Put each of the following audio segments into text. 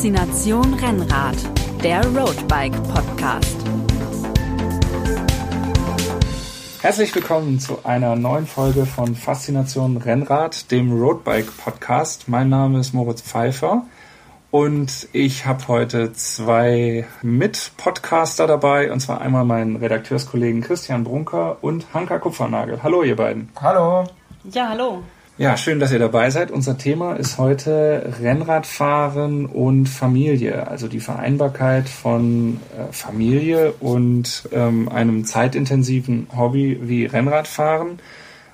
Faszination Rennrad, der Roadbike Podcast. Herzlich willkommen zu einer neuen Folge von Faszination Rennrad, dem Roadbike Podcast. Mein Name ist Moritz Pfeiffer und ich habe heute zwei Mit-Podcaster dabei, und zwar einmal meinen Redakteurskollegen Christian Brunker und Hanka Kupfernagel. Hallo, ihr beiden. Hallo. Ja, hallo. Ja, schön, dass ihr dabei seid. Unser Thema ist heute Rennradfahren und Familie, also die Vereinbarkeit von äh, Familie und ähm, einem zeitintensiven Hobby wie Rennradfahren.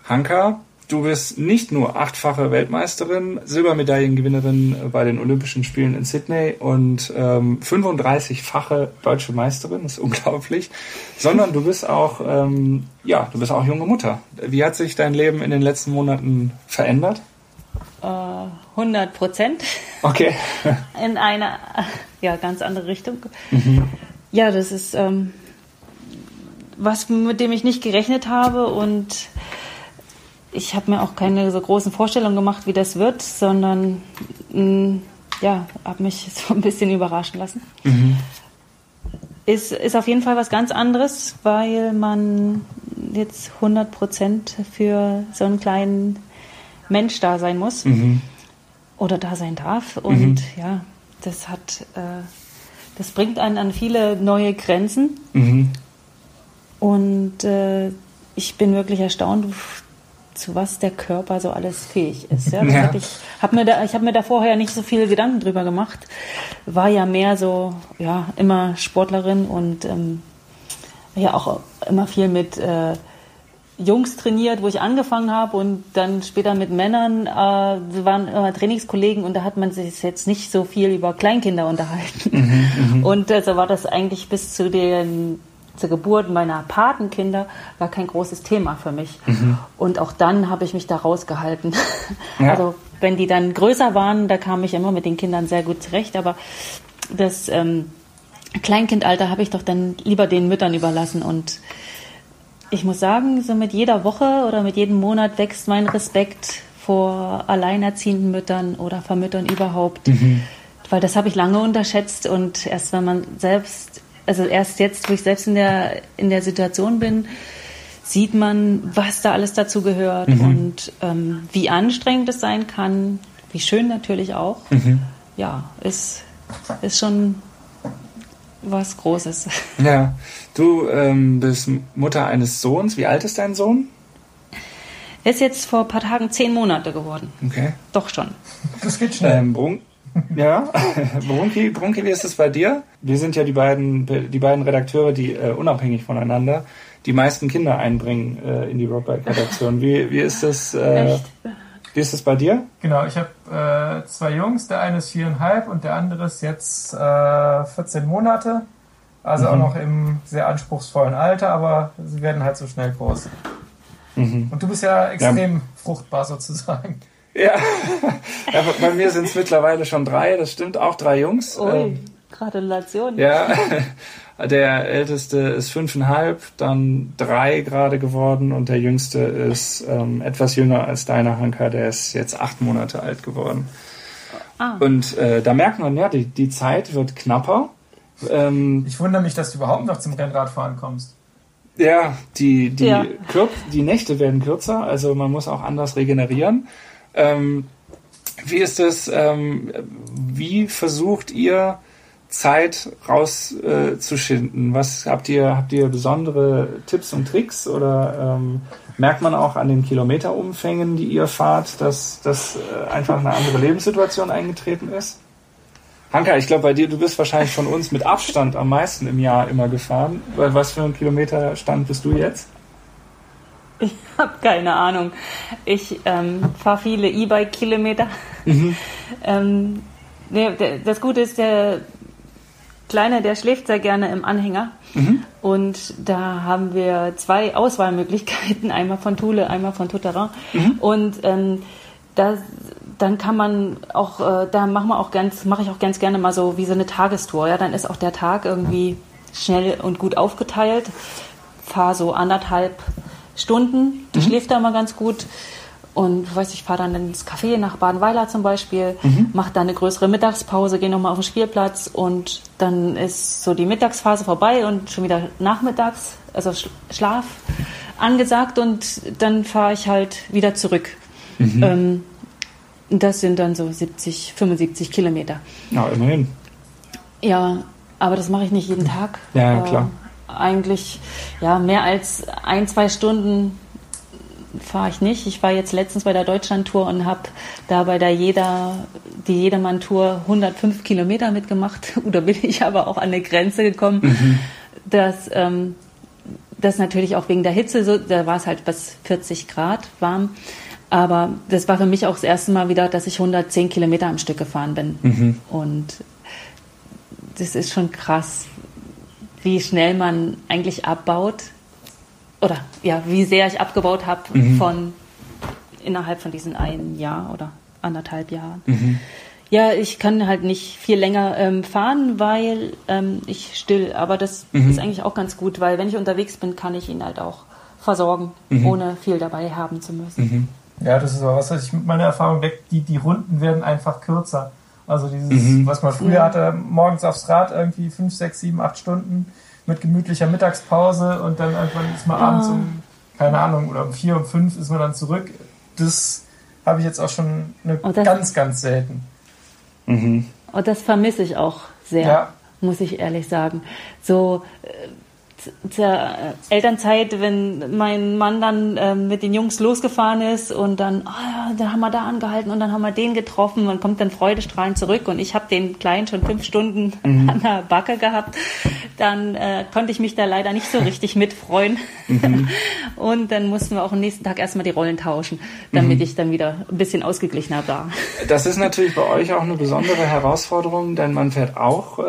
Hanka, du bist nicht nur achtfache Weltmeisterin, Silbermedaillengewinnerin bei den Olympischen Spielen in Sydney und ähm, 35-fache deutsche Meisterin, das ist unglaublich, sondern du bist auch, ähm, ja, du bist auch junge Mutter. Wie hat sich dein Leben in den letzten Monaten verändert? Äh, 100 Prozent. Okay. in eine ja, ganz andere Richtung. Mhm. Ja, das ist ähm, was, mit dem ich nicht gerechnet habe und ich habe mir auch keine so großen Vorstellungen gemacht, wie das wird, sondern mh, mm, ja, habe mich so ein bisschen überraschen lassen. Mhm. Ist, ist auf jeden Fall was ganz anderes, weil man jetzt 100 Prozent für so einen kleinen Mensch da sein muss mhm. oder da sein darf. Und mhm. ja, das hat, äh, das bringt einen an viele neue Grenzen. Mhm. Und äh, ich bin wirklich erstaunt, zu was der Körper so alles fähig ist. Ja, ja. Hab ich habe mir, da, ich mir da vorher nicht so viele Gedanken drüber gemacht. War ja mehr so, ja, immer Sportlerin und ähm, ja auch immer viel mit äh, Jungs trainiert, wo ich angefangen habe und dann später mit Männern, äh, waren immer Trainingskollegen und da hat man sich jetzt nicht so viel über Kleinkinder unterhalten. Mhm, mhm. und äh, so war das eigentlich bis zu den zur Geburt meiner Patenkinder war kein großes Thema für mich. Mhm. Und auch dann habe ich mich da rausgehalten. Ja. Also wenn die dann größer waren, da kam ich immer mit den Kindern sehr gut zurecht. Aber das ähm, Kleinkindalter habe ich doch dann lieber den Müttern überlassen. Und ich muss sagen, so mit jeder Woche oder mit jedem Monat wächst mein Respekt vor alleinerziehenden Müttern oder vor Müttern überhaupt. Mhm. Weil das habe ich lange unterschätzt und erst wenn man selbst also erst jetzt, wo ich selbst in der, in der Situation bin, sieht man, was da alles dazu gehört mhm. und ähm, wie anstrengend es sein kann, wie schön natürlich auch. Mhm. Ja, ist, ist schon was Großes. Ja, du ähm, bist Mutter eines Sohns. Wie alt ist dein Sohn? Er ist jetzt vor ein paar Tagen zehn Monate geworden. Okay. Doch schon. Das geht schnell. Ähm, ja, Brunki, Brunki, wie ist es bei dir? Wir sind ja die beiden, die beiden Redakteure, die äh, unabhängig voneinander die meisten Kinder einbringen äh, in die Roadbike-Redaktion. Wie, wie ist das? Äh, wie ist es bei dir? Genau, ich habe äh, zwei Jungs. Der eine ist viereinhalb und der andere ist jetzt äh, 14 Monate. Also mhm. auch noch im sehr anspruchsvollen Alter, aber sie werden halt so schnell groß. Mhm. Und du bist ja extrem ja. fruchtbar sozusagen. Ja, ja bei mir sind es mittlerweile schon drei, das stimmt, auch drei Jungs. Ui, ähm, Gratulation. Ja, der älteste ist fünfeinhalb, dann drei gerade geworden und der jüngste ist ähm, etwas jünger als deiner Hanker, der ist jetzt acht Monate alt geworden. Ah. Und äh, da merkt man, ja, die, die Zeit wird knapper. Ähm, ich wundere mich, dass du überhaupt noch zum Rennradfahren kommst. Ja, die, die, ja. die Nächte werden kürzer, also man muss auch anders regenerieren. Ähm, wie ist es, ähm, wie versucht ihr Zeit rauszuschinden? Äh, Was habt ihr, habt ihr besondere Tipps und Tricks oder ähm, merkt man auch an den Kilometerumfängen, die ihr fahrt, dass das äh, einfach eine andere Lebenssituation eingetreten ist? Hanka, ich glaube bei dir, du bist wahrscheinlich von uns mit Abstand am meisten im Jahr immer gefahren. Was für ein Kilometerstand bist du jetzt? Ich habe keine Ahnung. Ich ähm, fahre viele E-Bike-Kilometer. Mhm. ähm, das Gute ist, der Kleine, der schläft sehr gerne im Anhänger. Mhm. Und da haben wir zwei Auswahlmöglichkeiten, einmal von Thule, einmal von Tutterin. Mhm. Und ähm, da, dann kann man auch, äh, da machen wir auch ganz, mache ich auch ganz gerne mal so wie so eine Tagestour. Ja, dann ist auch der Tag irgendwie schnell und gut aufgeteilt. Fahre so anderthalb Stunden. Du mhm. schläft da mal ganz gut. und weiß ich, fahre dann ins Café nach Badenweiler zum Beispiel, mhm. mache dann eine größere Mittagspause, gehe nochmal auf den Spielplatz und dann ist so die Mittagsphase vorbei und schon wieder nachmittags, also Schlaf angesagt und dann fahre ich halt wieder zurück. Mhm. Ähm, das sind dann so 70, 75 Kilometer. Ja, immerhin. Ja, aber das mache ich nicht jeden Tag. Ja, klar. Eigentlich, ja, mehr als ein, zwei Stunden fahre ich nicht. Ich war jetzt letztens bei der Deutschlandtour und habe da bei der Jeder, die Jedermann-Tour 105 Kilometer mitgemacht. Da bin ich aber auch an eine Grenze gekommen, mhm. dass ähm, das natürlich auch wegen der Hitze, so, da war es halt bis 40 Grad warm. Aber das war für mich auch das erste Mal wieder, dass ich 110 Kilometer am Stück gefahren bin. Mhm. Und das ist schon krass, wie schnell man eigentlich abbaut. Oder ja, wie sehr ich abgebaut habe mhm. von innerhalb von diesen einen Jahr oder anderthalb Jahren. Mhm. Ja, ich kann halt nicht viel länger ähm, fahren, weil ähm, ich still. Aber das mhm. ist eigentlich auch ganz gut, weil wenn ich unterwegs bin, kann ich ihn halt auch versorgen, mhm. ohne viel dabei haben zu müssen. Mhm. Ja, das ist aber was, was ich mit meiner Erfahrung weg, die, die Runden werden einfach kürzer. Also dieses, mhm. was man früher hatte, morgens aufs Rad irgendwie fünf, sechs, sieben, acht Stunden mit gemütlicher Mittagspause und dann irgendwann ist man ja. abends um, keine Ahnung, oder um vier, um fünf ist man dann zurück. Das habe ich jetzt auch schon eine oh, ganz, ganz selten. Mhm. Und das vermisse ich auch sehr, ja. muss ich ehrlich sagen. So, äh, zur Elternzeit, wenn mein Mann dann äh, mit den Jungs losgefahren ist und dann, oh ja, da haben wir da angehalten und dann haben wir den getroffen und kommt dann freudestrahlend zurück und ich habe den Kleinen schon fünf Stunden mhm. an der Backe gehabt, dann äh, konnte ich mich da leider nicht so richtig mitfreuen. Mhm. und dann mussten wir auch am nächsten Tag erstmal die Rollen tauschen, damit mhm. ich dann wieder ein bisschen ausgeglichener war. Das ist natürlich bei euch auch eine besondere Herausforderung, denn man fährt auch äh,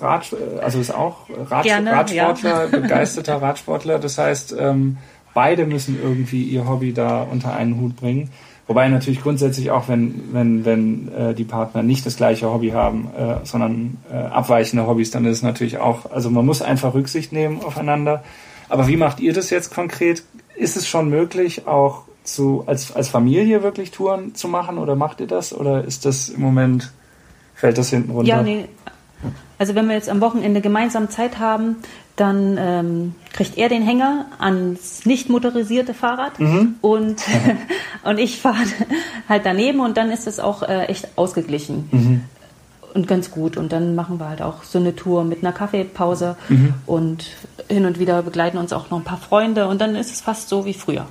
Rad, also ist auch Rad, Gerne, Radsport. Ja Radsportler, begeisterter Radsportler. Das heißt, ähm, beide müssen irgendwie ihr Hobby da unter einen Hut bringen. Wobei natürlich grundsätzlich auch, wenn, wenn, wenn äh, die Partner nicht das gleiche Hobby haben, äh, sondern äh, abweichende Hobbys, dann ist es natürlich auch, also man muss einfach Rücksicht nehmen aufeinander. Aber wie macht ihr das jetzt konkret? Ist es schon möglich, auch zu, als, als Familie wirklich Touren zu machen oder macht ihr das? Oder ist das im Moment, fällt das hinten runter? Ja, nee. Also wenn wir jetzt am Wochenende gemeinsam Zeit haben, dann ähm, kriegt er den Hänger ans nicht motorisierte Fahrrad mhm. und, und ich fahre halt daneben und dann ist es auch äh, echt ausgeglichen. Mhm. Und ganz gut. Und dann machen wir halt auch so eine Tour mit einer Kaffeepause mhm. und hin und wieder begleiten uns auch noch ein paar Freunde und dann ist es fast so wie früher.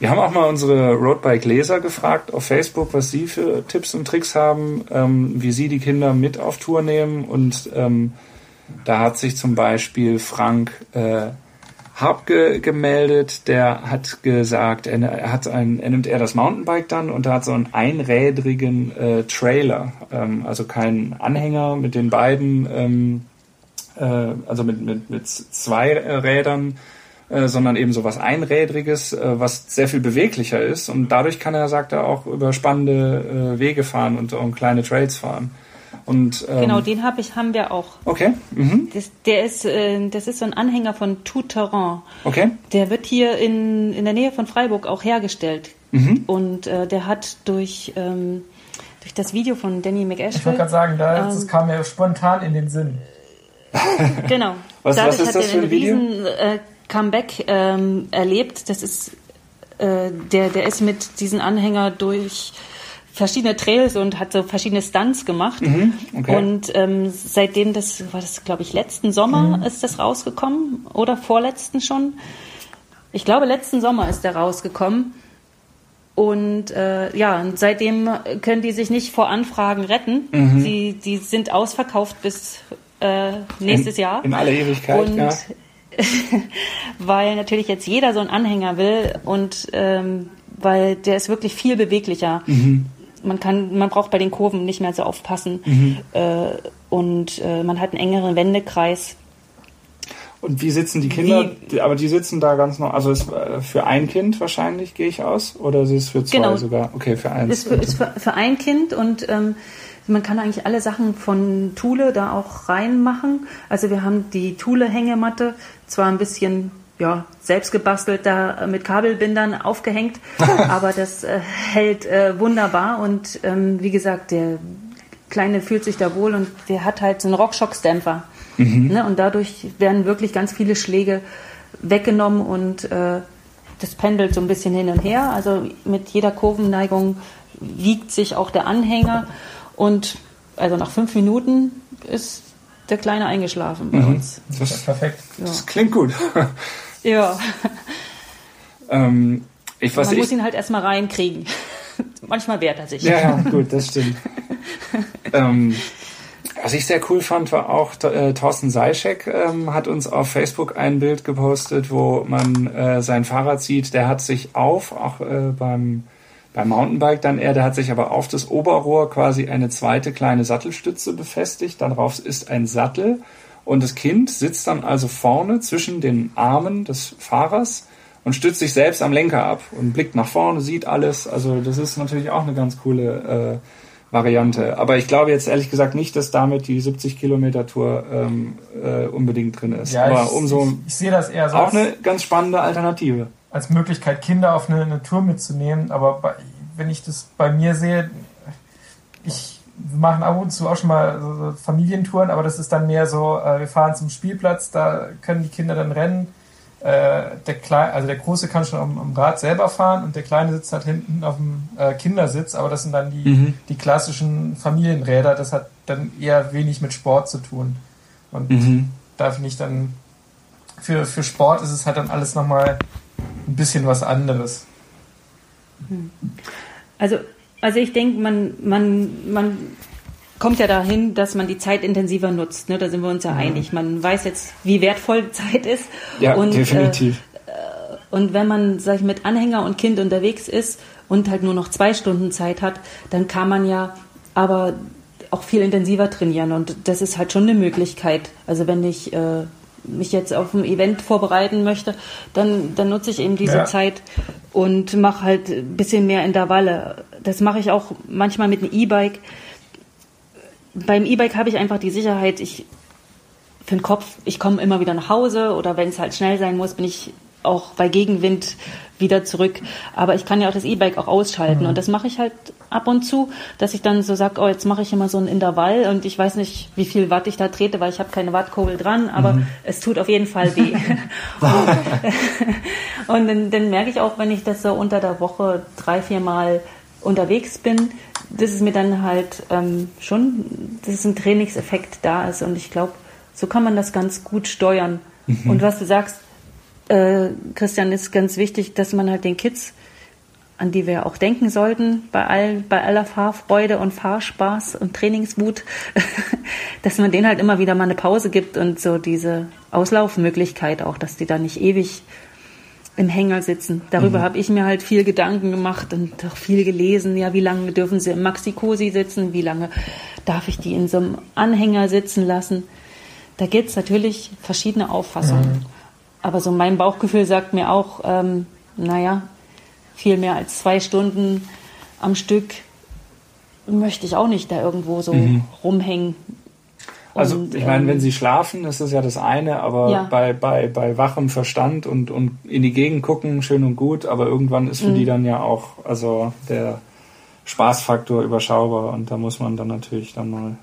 Wir haben auch mal unsere Roadbike-Leser gefragt auf Facebook, was sie für Tipps und Tricks haben, ähm, wie sie die Kinder mit auf Tour nehmen und ähm, da hat sich zum Beispiel Frank äh, Habke gemeldet, der hat gesagt, er, hat ein, er nimmt eher das Mountainbike dann und er hat so einen einrädrigen äh, Trailer, ähm, also keinen Anhänger mit den beiden, ähm, äh, also mit, mit, mit zwei Rädern, äh, sondern eben so was Einrädriges, äh, was sehr viel beweglicher ist und dadurch kann er, sagt er, auch über spannende äh, Wege fahren und, und kleine Trails fahren. Und, ähm, genau, den hab ich, haben wir auch. Okay. Mhm. Das, der ist, äh, das ist so ein Anhänger von Tout Terrain. Okay. Der wird hier in, in der Nähe von Freiburg auch hergestellt. Mhm. Und äh, der hat durch, ähm, durch das Video von Danny McAshville... Ich wollte gerade sagen, da, ähm, das kam mir spontan in den Sinn. genau. was, Dadurch was ist das für ein Video? Riesen, äh, Comeback ähm, erlebt. Das ist äh, der, der ist mit diesem Anhänger durch verschiedene Trails und hat so verschiedene Stunts gemacht. Mhm, okay. Und ähm, seitdem das, war das glaube ich letzten Sommer mhm. ist das rausgekommen oder vorletzten schon. Ich glaube letzten Sommer ist der rausgekommen. Und äh, ja, und seitdem können die sich nicht vor Anfragen retten. Mhm. Die, die sind ausverkauft bis äh, nächstes in, Jahr. In aller Ewigkeit, und, ja. weil natürlich jetzt jeder so einen Anhänger will und ähm, weil der ist wirklich viel beweglicher. Mhm man kann, man braucht bei den Kurven nicht mehr so aufpassen mhm. äh, und äh, man hat einen engeren Wendekreis. Und wie sitzen die Kinder? Wie, aber die sitzen da ganz noch, also ist äh, für ein Kind wahrscheinlich, gehe ich aus? Oder ist es für zwei genau. sogar? Okay, für eins. Ist für, ist für, für ein Kind und ähm, man kann eigentlich alle Sachen von Thule da auch reinmachen. Also wir haben die Thule-Hängematte zwar ein bisschen ja, selbst gebastelt da mit Kabelbindern aufgehängt. Aber das äh, hält äh, wunderbar und ähm, wie gesagt, der Kleine fühlt sich da wohl und der hat halt so einen Rockshock-Dämpfer. Mhm. Ne? Und dadurch werden wirklich ganz viele Schläge weggenommen und äh, das pendelt so ein bisschen hin und her. Also mit jeder Kurvenneigung wiegt sich auch der Anhänger und also nach fünf Minuten ist der Kleine eingeschlafen bei mhm. uns. Das ist perfekt. Ja. Das klingt gut. ja. ähm, ich, Man ich, muss ihn halt erstmal reinkriegen. Manchmal wehrt er sich. Ja, ja gut, das stimmt. ähm, was ich sehr cool fand, war auch äh, Thorsten Seischek ähm, hat uns auf Facebook ein Bild gepostet, wo man äh, sein Fahrrad sieht. Der hat sich auf, auch äh, beim beim Mountainbike dann eher, der hat sich aber auf das Oberrohr quasi eine zweite kleine Sattelstütze befestigt. Darauf ist ein Sattel und das Kind sitzt dann also vorne zwischen den Armen des Fahrers und stützt sich selbst am Lenker ab und blickt nach vorne, sieht alles. Also das ist natürlich auch eine ganz coole äh, Variante. Aber ich glaube jetzt ehrlich gesagt nicht, dass damit die 70 Kilometer Tour ähm, äh, unbedingt drin ist. Ja, Aber ich, umso ich, ich sehe das eher so auch eine ganz spannende Alternative als Möglichkeit, Kinder auf eine, eine Tour mitzunehmen. Aber bei, wenn ich das bei mir sehe, ich wir machen ab und zu auch schon mal so Familientouren, aber das ist dann mehr so, äh, wir fahren zum Spielplatz, da können die Kinder dann rennen. Äh, der Kleine, also der Große kann schon am, am, Rad selber fahren und der Kleine sitzt halt hinten auf dem äh, Kindersitz, aber das sind dann die, mhm. die klassischen Familienräder, das hat dann eher wenig mit Sport zu tun. Und mhm. da finde ich dann, für, für Sport ist es halt dann alles nochmal ein bisschen was anderes. Also, also ich denke, man, man, man kommt ja dahin, dass man die Zeit intensiver nutzt. Ne? Da sind wir uns ja mhm. einig. Man weiß jetzt, wie wertvoll Zeit ist. Ja, und, definitiv. Äh, und wenn man, sag ich, mit Anhänger und Kind unterwegs ist und halt nur noch zwei Stunden Zeit hat, dann kann man ja aber auch viel intensiver trainieren. Und das ist halt schon eine Möglichkeit. Also wenn ich äh, mich jetzt auf ein Event vorbereiten möchte, dann, dann nutze ich eben diese ja. Zeit und mache halt ein bisschen mehr Intervalle. Das mache ich auch manchmal mit einem E-Bike. Beim E-Bike habe ich einfach die Sicherheit, ich für den Kopf, ich komme immer wieder nach Hause oder wenn es halt schnell sein muss, bin ich auch bei Gegenwind wieder zurück. Aber ich kann ja auch das E-Bike auch ausschalten. Mhm. Und das mache ich halt ab und zu, dass ich dann so sage, oh, jetzt mache ich immer so ein Intervall und ich weiß nicht, wie viel Watt ich da trete, weil ich habe keine Wattkurbel dran, aber mhm. es tut auf jeden Fall weh. und dann, dann merke ich auch, wenn ich das so unter der Woche drei, vier Mal unterwegs bin, dass es mir dann halt ähm, schon, dass es ein Trainingseffekt da ist. Und ich glaube, so kann man das ganz gut steuern. Mhm. Und was du sagst, äh, Christian, ist ganz wichtig, dass man halt den Kids, an die wir auch denken sollten, bei, all, bei aller Fahrfreude und Fahrspaß und Trainingswut, dass man denen halt immer wieder mal eine Pause gibt und so diese Auslaufmöglichkeit auch, dass die da nicht ewig im Hänger sitzen. Darüber mhm. habe ich mir halt viel Gedanken gemacht und auch viel gelesen. Ja, wie lange dürfen sie im Maxi-Cosi sitzen? Wie lange darf ich die in so einem Anhänger sitzen lassen? Da gibt es natürlich verschiedene Auffassungen. Mhm. Aber so mein Bauchgefühl sagt mir auch, ähm, naja, viel mehr als zwei Stunden am Stück möchte ich auch nicht da irgendwo so mhm. rumhängen. Also und, ich meine, ähm, wenn sie schlafen, ist das ja das eine, aber ja. bei, bei, bei wachem Verstand und, und in die Gegend gucken, schön und gut, aber irgendwann ist für mhm. die dann ja auch also der Spaßfaktor überschaubar und da muss man dann natürlich dann mal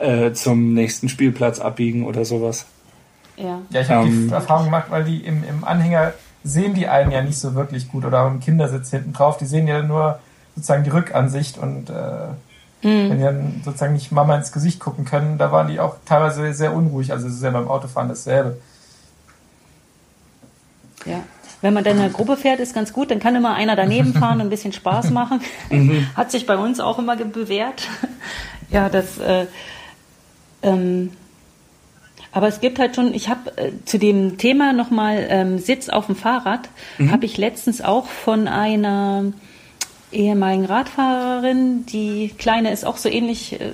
äh, zum nächsten Spielplatz abbiegen oder sowas. Ja, ja ich habe ähm, die Erfahrung gemacht, weil die im, im Anhänger sehen die einen ja nicht so wirklich gut oder im Kindersitz hinten drauf, die sehen ja nur sozusagen die Rückansicht und äh, mhm. wenn die dann sozusagen nicht Mama ins Gesicht gucken können, da waren die auch teilweise sehr unruhig, also es ist ja beim Autofahren dasselbe. Ja. Wenn man dann in einer Gruppe fährt, ist ganz gut, dann kann immer einer daneben fahren und ein bisschen Spaß machen. Mhm. Hat sich bei uns auch immer bewährt. ja, das äh, ähm, aber es gibt halt schon, ich habe äh, zu dem Thema nochmal ähm, Sitz auf dem Fahrrad, mhm. habe ich letztens auch von einer ehemaligen Radfahrerin, die Kleine ist auch so ähnlich äh,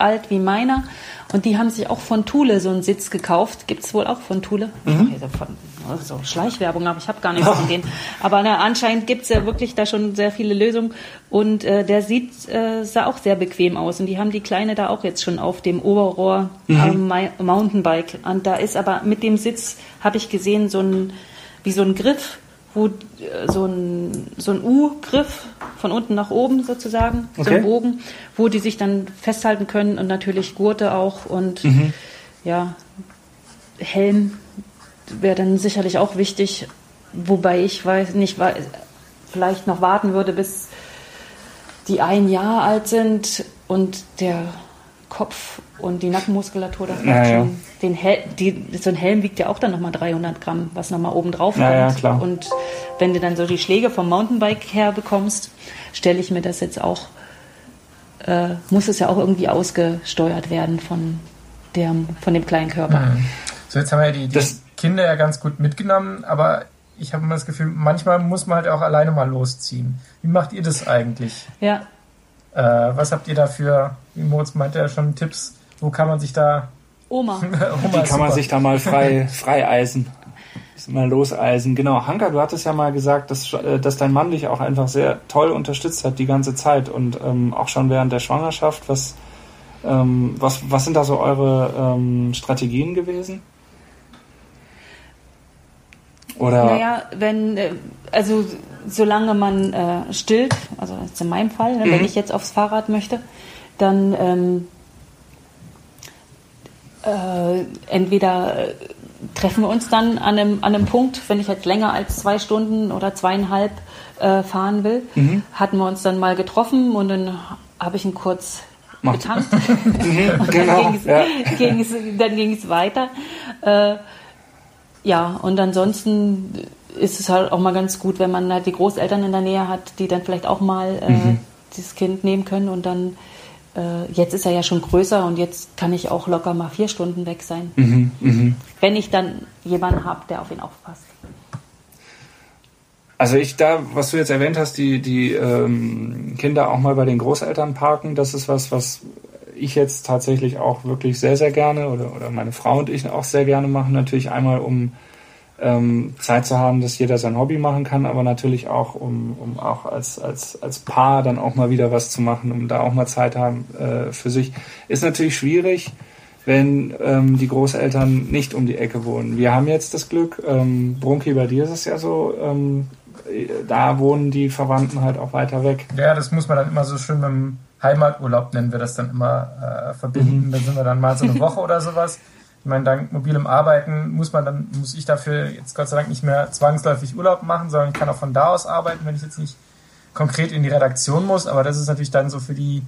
alt wie meiner. Und die haben sich auch von Thule so einen Sitz gekauft. Gibt es wohl auch von Thule? Mhm. Von, so Schleichwerbung, aber ich habe gar nichts von denen. Aber na, anscheinend gibt es ja wirklich da schon sehr viele Lösungen. Und äh, der sieht, äh, sah auch sehr bequem aus. Und die haben die Kleine da auch jetzt schon auf dem Oberrohr mhm. am Mountainbike. Und da ist aber mit dem Sitz, habe ich gesehen, so ein, wie so ein Griff wo äh, so ein, so ein U-Griff von unten nach oben sozusagen, okay. so ein Bogen, wo die sich dann festhalten können und natürlich Gurte auch und mhm. ja, Helm wäre dann sicherlich auch wichtig, wobei ich weiß nicht, vielleicht noch warten würde, bis die ein Jahr alt sind und der Kopf und die Nackenmuskulatur, das ja, schon. Ja. Den Hel die, so ein Helm wiegt ja auch dann nochmal 300 Gramm, was nochmal oben drauf kommt. Ja, klar. Und wenn du dann so die Schläge vom Mountainbike her bekommst, stelle ich mir das jetzt auch, äh, muss es ja auch irgendwie ausgesteuert werden von, der, von dem kleinen Körper. Mhm. So, jetzt haben wir ja die, die Kinder ja ganz gut mitgenommen, aber ich habe immer das Gefühl, manchmal muss man halt auch alleine mal losziehen. Wie macht ihr das eigentlich? Ja. Äh, was habt ihr da für, wie Moritz meinte ja schon, Tipps? Wo kann man sich da. Oma. Oma Wie kann man sich da mal frei, frei eisen? Mal loseisen. Genau, Hanka, du hattest ja mal gesagt, dass, äh, dass dein Mann dich auch einfach sehr toll unterstützt hat die ganze Zeit und ähm, auch schon während der Schwangerschaft. Was, ähm, was, was sind da so eure ähm, Strategien gewesen? Oder? Naja, wenn, äh, also solange man äh, stillt, also jetzt in meinem Fall, ne, mhm. wenn ich jetzt aufs Fahrrad möchte, dann ähm, äh, entweder äh, treffen wir uns dann an einem, an einem Punkt, wenn ich jetzt länger als zwei Stunden oder zweieinhalb äh, fahren will, mhm. hatten wir uns dann mal getroffen und dann habe ich ihn kurz getankt. mhm, und genau, dann ging es weiter. Äh, ja, und ansonsten ist es halt auch mal ganz gut, wenn man halt die Großeltern in der Nähe hat, die dann vielleicht auch mal äh, mhm. dieses Kind nehmen können und dann äh, jetzt ist er ja schon größer und jetzt kann ich auch locker mal vier Stunden weg sein. Mhm, mh. Wenn ich dann jemanden habe, der auf ihn aufpasst. Also ich da, was du jetzt erwähnt hast, die, die ähm, Kinder auch mal bei den Großeltern parken, das ist was, was ich jetzt tatsächlich auch wirklich sehr, sehr gerne oder, oder meine Frau und ich auch sehr gerne machen. Natürlich einmal, um ähm, Zeit zu haben, dass jeder sein Hobby machen kann, aber natürlich auch, um, um auch als, als, als Paar dann auch mal wieder was zu machen, um da auch mal Zeit haben äh, für sich. Ist natürlich schwierig, wenn ähm, die Großeltern nicht um die Ecke wohnen. Wir haben jetzt das Glück, ähm, Brunki, bei dir ist es ja so, ähm, da wohnen die Verwandten halt auch weiter weg. Ja, das muss man dann immer so schön mit dem Heimaturlaub, nennen wir das dann immer, äh, verbinden. Mhm. Dann sind wir dann mal so eine Woche oder sowas. Ich meine, dank mobilem Arbeiten muss man dann, muss ich dafür jetzt Gott sei Dank nicht mehr zwangsläufig Urlaub machen, sondern kann auch von da aus arbeiten, wenn ich jetzt nicht konkret in die Redaktion muss. Aber das ist natürlich dann so für die,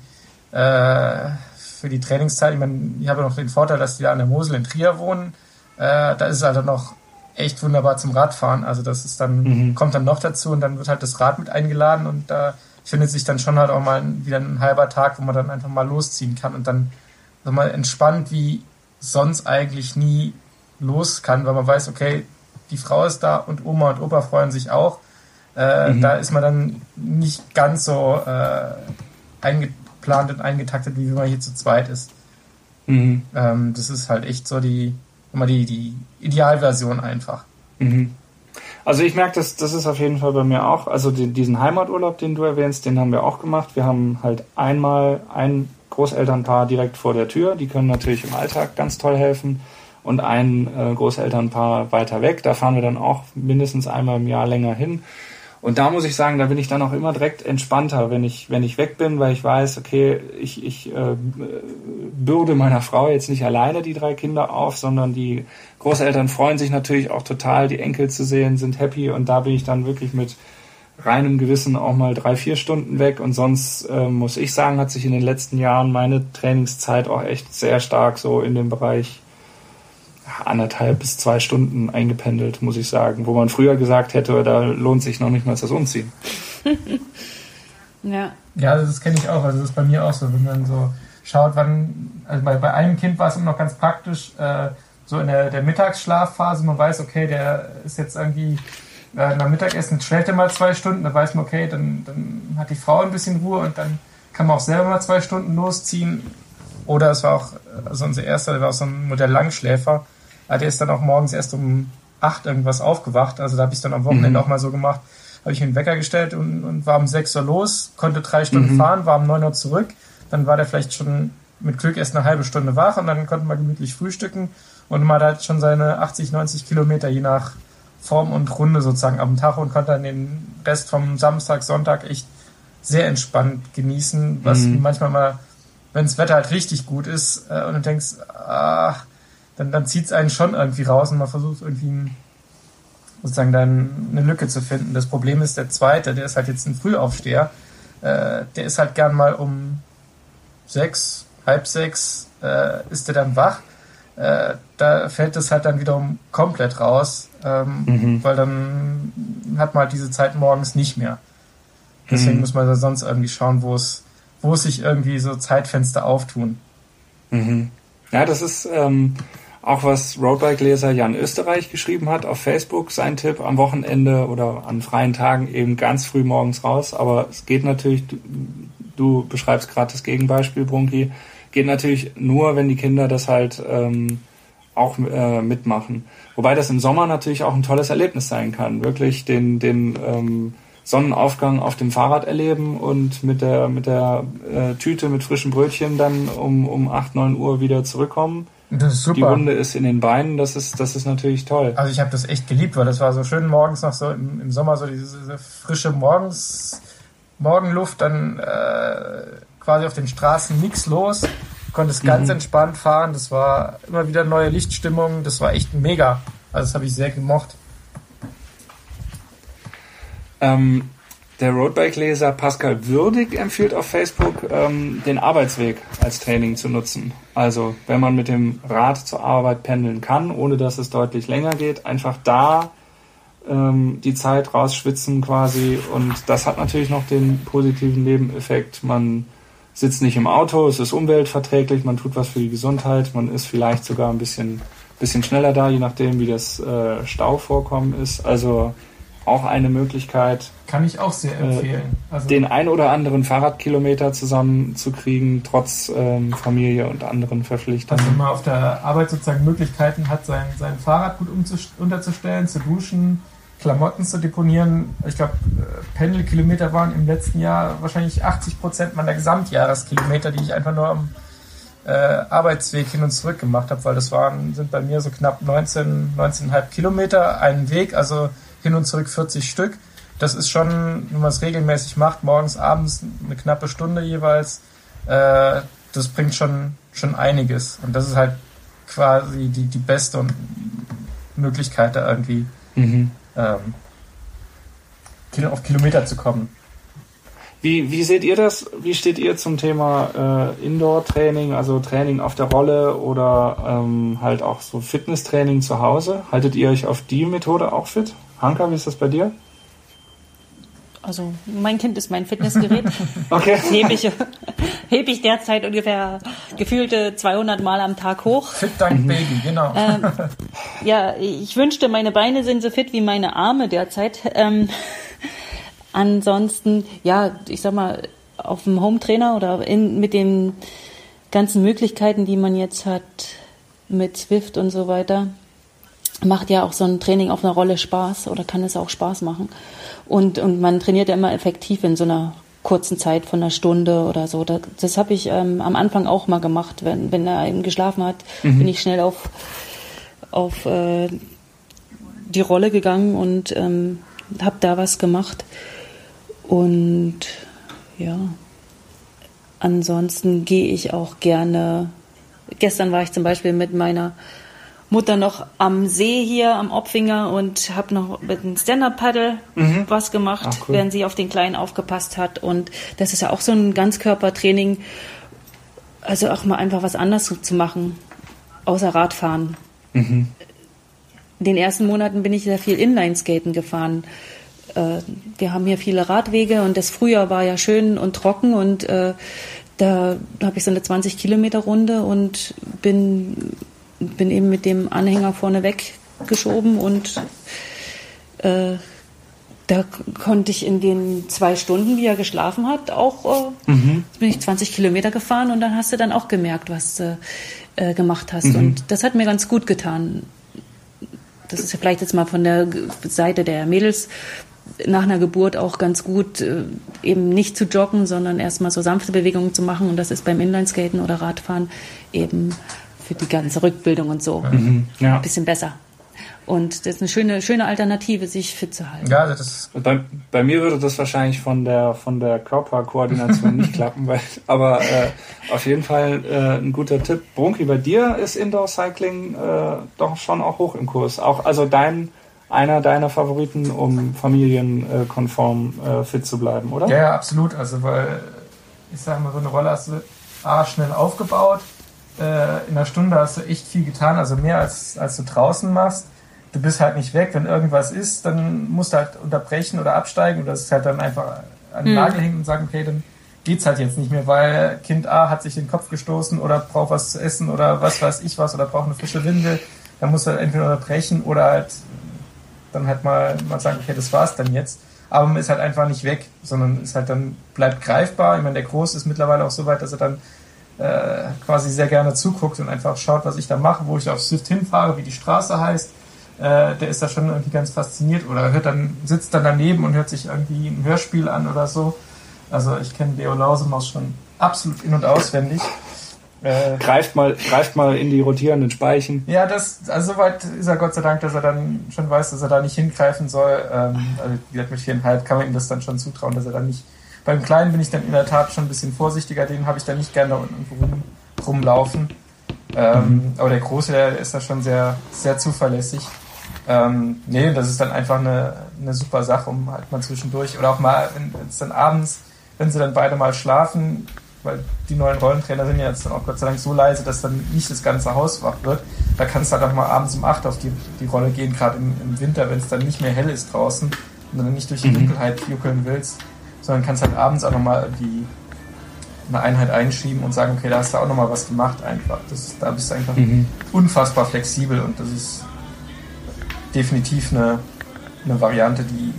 äh, für die Trainingszeit. Ich meine, ich habe noch den Vorteil, dass die da an der Mosel in Trier wohnen. Äh, da ist es halt noch echt wunderbar zum Radfahren. Also das ist dann, mhm. kommt dann noch dazu und dann wird halt das Rad mit eingeladen und da findet sich dann schon halt auch mal wieder ein halber Tag, wo man dann einfach mal losziehen kann und dann mal entspannt wie sonst eigentlich nie los kann, weil man weiß, okay, die Frau ist da und Oma und Opa freuen sich auch. Äh, mhm. Da ist man dann nicht ganz so äh, eingeplant und eingetaktet, wie wenn man hier zu zweit ist. Mhm. Ähm, das ist halt echt so die, immer die, die Idealversion einfach. Mhm. Also ich merke, das, das ist auf jeden Fall bei mir auch. Also den, diesen Heimaturlaub, den du erwähnst, den haben wir auch gemacht. Wir haben halt einmal ein Großelternpaar direkt vor der Tür. Die können natürlich im Alltag ganz toll helfen. Und ein äh, Großelternpaar weiter weg. Da fahren wir dann auch mindestens einmal im Jahr länger hin. Und da muss ich sagen, da bin ich dann auch immer direkt entspannter, wenn ich, wenn ich weg bin, weil ich weiß, okay, ich, ich äh, bürde meiner Frau jetzt nicht alleine die drei Kinder auf, sondern die Großeltern freuen sich natürlich auch total, die Enkel zu sehen, sind happy und da bin ich dann wirklich mit reinem Gewissen auch mal drei, vier Stunden weg. Und sonst äh, muss ich sagen, hat sich in den letzten Jahren meine Trainingszeit auch echt sehr stark so in dem Bereich anderthalb bis zwei Stunden eingependelt, muss ich sagen. Wo man früher gesagt hätte, da lohnt sich noch nicht mal das Umziehen. ja. Ja, also das kenne ich auch. Also das ist bei mir auch so, wenn man so schaut, wann, also bei, bei einem Kind war es immer noch ganz praktisch, äh, so in der, der Mittagsschlafphase, man weiß, okay, der ist jetzt irgendwie äh, nach Mittagessen schläft er mal zwei Stunden, da weiß man, okay, dann, dann hat die Frau ein bisschen Ruhe und dann kann man auch selber mal zwei Stunden losziehen. Oder es war auch, also unser erster, der war auch so ein Modell Langschläfer. Der ist dann auch morgens erst um acht irgendwas aufgewacht. Also da habe ich dann am Wochenende mhm. auch mal so gemacht. Habe ich mir einen Wecker gestellt und, und war um sechs Uhr los, konnte drei Stunden mhm. fahren, war um neun Uhr zurück. Dann war der vielleicht schon mit Glück erst eine halbe Stunde wach und dann konnte man gemütlich frühstücken und man hat schon seine 80, 90 Kilometer je nach Form und Runde sozusagen am Tag und konnte dann den Rest vom Samstag, Sonntag echt sehr entspannt genießen, was mhm. manchmal mal, wenn das Wetter halt richtig gut ist äh, und du denkst, ach, dann, dann zieht es einen schon irgendwie raus und man versucht irgendwie sozusagen dann eine Lücke zu finden. Das Problem ist der zweite, der ist halt jetzt ein Frühaufsteher, äh, der ist halt gern mal um sechs, halb sechs äh, ist der dann wach. Äh, da fällt es halt dann wiederum komplett raus, ähm, mhm. weil dann hat man halt diese Zeit morgens nicht mehr. Deswegen mhm. muss man da sonst irgendwie schauen, wo es, wo es sich irgendwie so Zeitfenster auftun. Mhm. Ja, das ist ähm, auch was Roadbike-Leser Jan Österreich geschrieben hat auf Facebook, sein Tipp am Wochenende oder an freien Tagen eben ganz früh morgens raus. Aber es geht natürlich, du, du beschreibst gerade das Gegenbeispiel, Brunki, geht natürlich nur, wenn die Kinder das halt ähm, auch äh, mitmachen. Wobei das im Sommer natürlich auch ein tolles Erlebnis sein kann. Wirklich den, den ähm, Sonnenaufgang auf dem Fahrrad erleben und mit der, mit der äh, Tüte mit frischen Brötchen dann um, um 8, 9 Uhr wieder zurückkommen. Das ist super. Die Wunde ist in den Beinen, das ist, das ist natürlich toll. Also ich habe das echt geliebt, weil das war so schön morgens noch so im, im Sommer so diese, diese frische Morgens, Morgenluft, dann äh, quasi auf den Straßen nichts los, konntest ganz mhm. entspannt fahren, das war immer wieder neue Lichtstimmung, das war echt mega. Also das habe ich sehr gemocht. Ähm, der Roadbike-Leser Pascal Würdig empfiehlt auf Facebook, ähm, den Arbeitsweg als Training zu nutzen. Also, wenn man mit dem Rad zur Arbeit pendeln kann, ohne dass es deutlich länger geht, einfach da ähm, die Zeit rausschwitzen quasi. Und das hat natürlich noch den positiven Nebeneffekt. Man sitzt nicht im Auto, es ist umweltverträglich, man tut was für die Gesundheit, man ist vielleicht sogar ein bisschen, bisschen schneller da, je nachdem, wie das äh, Stauvorkommen ist. Also auch eine Möglichkeit. Kann ich auch sehr empfehlen. Äh, also den ein oder anderen Fahrradkilometer zusammenzukriegen, trotz ähm, Familie und anderen Verpflichtungen. Dass man auf der Arbeit sozusagen Möglichkeiten hat, sein, sein Fahrrad gut unterzustellen, zu duschen, Klamotten zu deponieren. Ich glaube, äh, Pendelkilometer waren im letzten Jahr wahrscheinlich 80 Prozent meiner Gesamtjahreskilometer, die ich einfach nur am äh, Arbeitsweg hin und zurück gemacht habe, weil das waren, sind bei mir so knapp 19, 19,5 Kilometer einen Weg, also hin und zurück 40 Stück. Das ist schon, wenn man es regelmäßig macht, morgens, abends eine knappe Stunde jeweils, äh, das bringt schon, schon einiges. Und das ist halt quasi die, die beste Möglichkeit, da irgendwie mhm. Ähm, auf Kilometer zu kommen. Wie, wie seht ihr das? Wie steht ihr zum Thema äh, Indoor-Training, also Training auf der Rolle oder ähm, halt auch so Fitnesstraining zu Hause? Haltet ihr euch auf die Methode auch fit? Hanka, wie ist das bei dir? Also mein Kind ist mein Fitnessgerät. okay. Das hebe ich, heb ich derzeit ungefähr gefühlte 200 Mal am Tag hoch. Fit Dank Baby, genau. Ähm, ja, ich wünschte, meine Beine sind so fit wie meine Arme derzeit. Ähm, ansonsten, ja, ich sag mal, auf dem Home-Trainer oder in, mit den ganzen Möglichkeiten, die man jetzt hat mit Swift und so weiter, macht ja auch so ein Training auf einer Rolle Spaß oder kann es auch Spaß machen. Und, und man trainiert ja immer effektiv in so einer kurzen Zeit von einer Stunde oder so. Das, das habe ich ähm, am Anfang auch mal gemacht. Wenn, wenn er eben geschlafen hat, mhm. bin ich schnell auf, auf äh, die Rolle gegangen und ähm, habe da was gemacht. Und ja, ansonsten gehe ich auch gerne. Gestern war ich zum Beispiel mit meiner Mutter noch am See hier am Opfinger und habe noch mit einem Stand-Up-Paddle mhm. was gemacht, Ach, cool. während sie auf den Kleinen aufgepasst hat. Und das ist ja auch so ein Ganzkörpertraining. Also auch mal einfach was anderes zu machen, außer Radfahren. Mhm. In den ersten Monaten bin ich sehr viel Inlineskaten gefahren. Äh, wir haben hier viele Radwege und das Frühjahr war ja schön und trocken und äh, da habe ich so eine 20 Kilometer Runde und bin bin eben mit dem Anhänger vorne weggeschoben und äh, da konnte ich in den zwei Stunden, wie er geschlafen hat, auch äh, mhm. bin ich 20 Kilometer gefahren und dann hast du dann auch gemerkt, was du äh, gemacht hast. Mhm. Und das hat mir ganz gut getan. Das ist ja vielleicht jetzt mal von der Seite der Mädels nach einer Geburt auch ganz gut, äh, eben nicht zu joggen, sondern erstmal so sanfte Bewegungen zu machen. Und das ist beim Inlineskaten oder Radfahren eben für die ganze Rückbildung und so mhm, ja. ein bisschen besser. Und das ist eine schöne, schöne Alternative, sich fit zu halten. Ja, also das bei, bei mir würde das wahrscheinlich von der von der Körperkoordination nicht klappen, weil, aber äh, auf jeden Fall äh, ein guter Tipp. Brunki, bei dir ist Indoor Cycling äh, doch schon auch hoch im Kurs. Auch also dein einer deiner Favoriten, um familienkonform äh, fit zu bleiben, oder? Ja, ja, absolut. Also weil ich sage mal, so eine Rolle hast du A, schnell aufgebaut. Äh, in einer Stunde hast du echt viel getan, also mehr als, als du draußen machst. Du bist halt nicht weg. Wenn irgendwas ist, dann musst du halt unterbrechen oder absteigen oder es ist halt dann einfach an den mhm. Nagel hängen und sagen, okay, dann geht's halt jetzt nicht mehr, weil Kind A hat sich den Kopf gestoßen oder braucht was zu essen oder was weiß ich was oder braucht eine frische Windel. Dann musst du halt entweder unterbrechen oder halt dann halt mal, mal sagen, okay, das war's dann jetzt. Aber man ist halt einfach nicht weg, sondern ist halt dann, bleibt greifbar. Ich meine, der Groß ist mittlerweile auch so weit, dass er dann äh, quasi sehr gerne zuguckt und einfach schaut, was ich da mache, wo ich auf Swift hinfahre, wie die Straße heißt. Äh, der ist da schon irgendwie ganz fasziniert oder hört dann, sitzt dann daneben und hört sich irgendwie ein Hörspiel an oder so. Also ich kenne Leo Lausemaus schon absolut in- und auswendig. Äh, greift, mal, greift mal in die rotierenden Speichen. Ja, das, also soweit ist er Gott sei Dank, dass er dann schon weiß, dass er da nicht hingreifen soll. Ähm, also wie gesagt, mit viereinhalb kann man ihm das dann schon zutrauen, dass er dann nicht. Beim Kleinen bin ich dann in der Tat schon ein bisschen vorsichtiger, den habe ich dann nicht gerne da unten rum, rumlaufen. Ähm, mhm. Aber der Große, der ist da schon sehr, sehr zuverlässig. Ähm, nee, das ist dann einfach eine, eine super Sache, um halt mal zwischendurch oder auch mal, wenn es dann abends, wenn sie dann beide mal schlafen, weil die neuen Rollentrainer sind ja jetzt auch Gott sei Dank so leise, dass dann nicht das ganze Haus wach wird. Da kannst du halt auch mal abends um 8 auf die, die Rolle gehen, gerade im, im, Winter, wenn es dann nicht mehr hell ist draußen und dann nicht durch die mhm. Dunkelheit juckeln willst, sondern kannst halt abends auch nochmal die eine Einheit einschieben und sagen, okay, da hast du auch nochmal was gemacht einfach. Das da bist du einfach mhm. unfassbar flexibel und das ist definitiv eine, eine Variante, die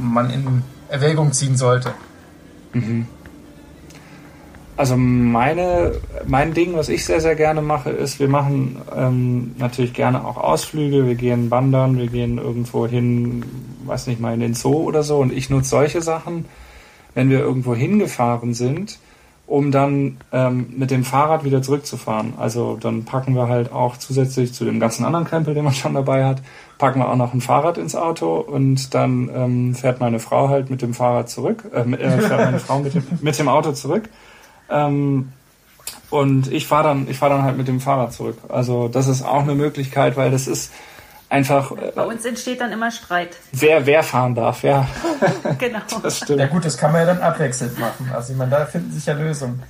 man in Erwägung ziehen sollte. Mhm. Also meine, mein Ding, was ich sehr, sehr gerne mache, ist, wir machen ähm, natürlich gerne auch Ausflüge, wir gehen wandern, wir gehen irgendwo hin, weiß nicht mal, in den Zoo oder so und ich nutze solche Sachen, wenn wir irgendwo hingefahren sind, um dann ähm, mit dem Fahrrad wieder zurückzufahren. Also dann packen wir halt auch zusätzlich zu dem ganzen anderen Krempel, den man schon dabei hat, packen wir auch noch ein Fahrrad ins Auto und dann ähm, fährt meine Frau halt mit dem Fahrrad zurück, äh, äh fährt meine Frau mit dem, mit dem Auto zurück ähm, und ich fahre dann, ich fahre dann halt mit dem Fahrrad zurück. Also das ist auch eine Möglichkeit, weil das ist einfach. Äh, Bei uns entsteht dann immer Streit. Wer wer fahren darf, ja. genau. Das stimmt. Ja gut, das kann man ja dann abwechselnd machen. Also ich meine, da finden sich ja Lösungen.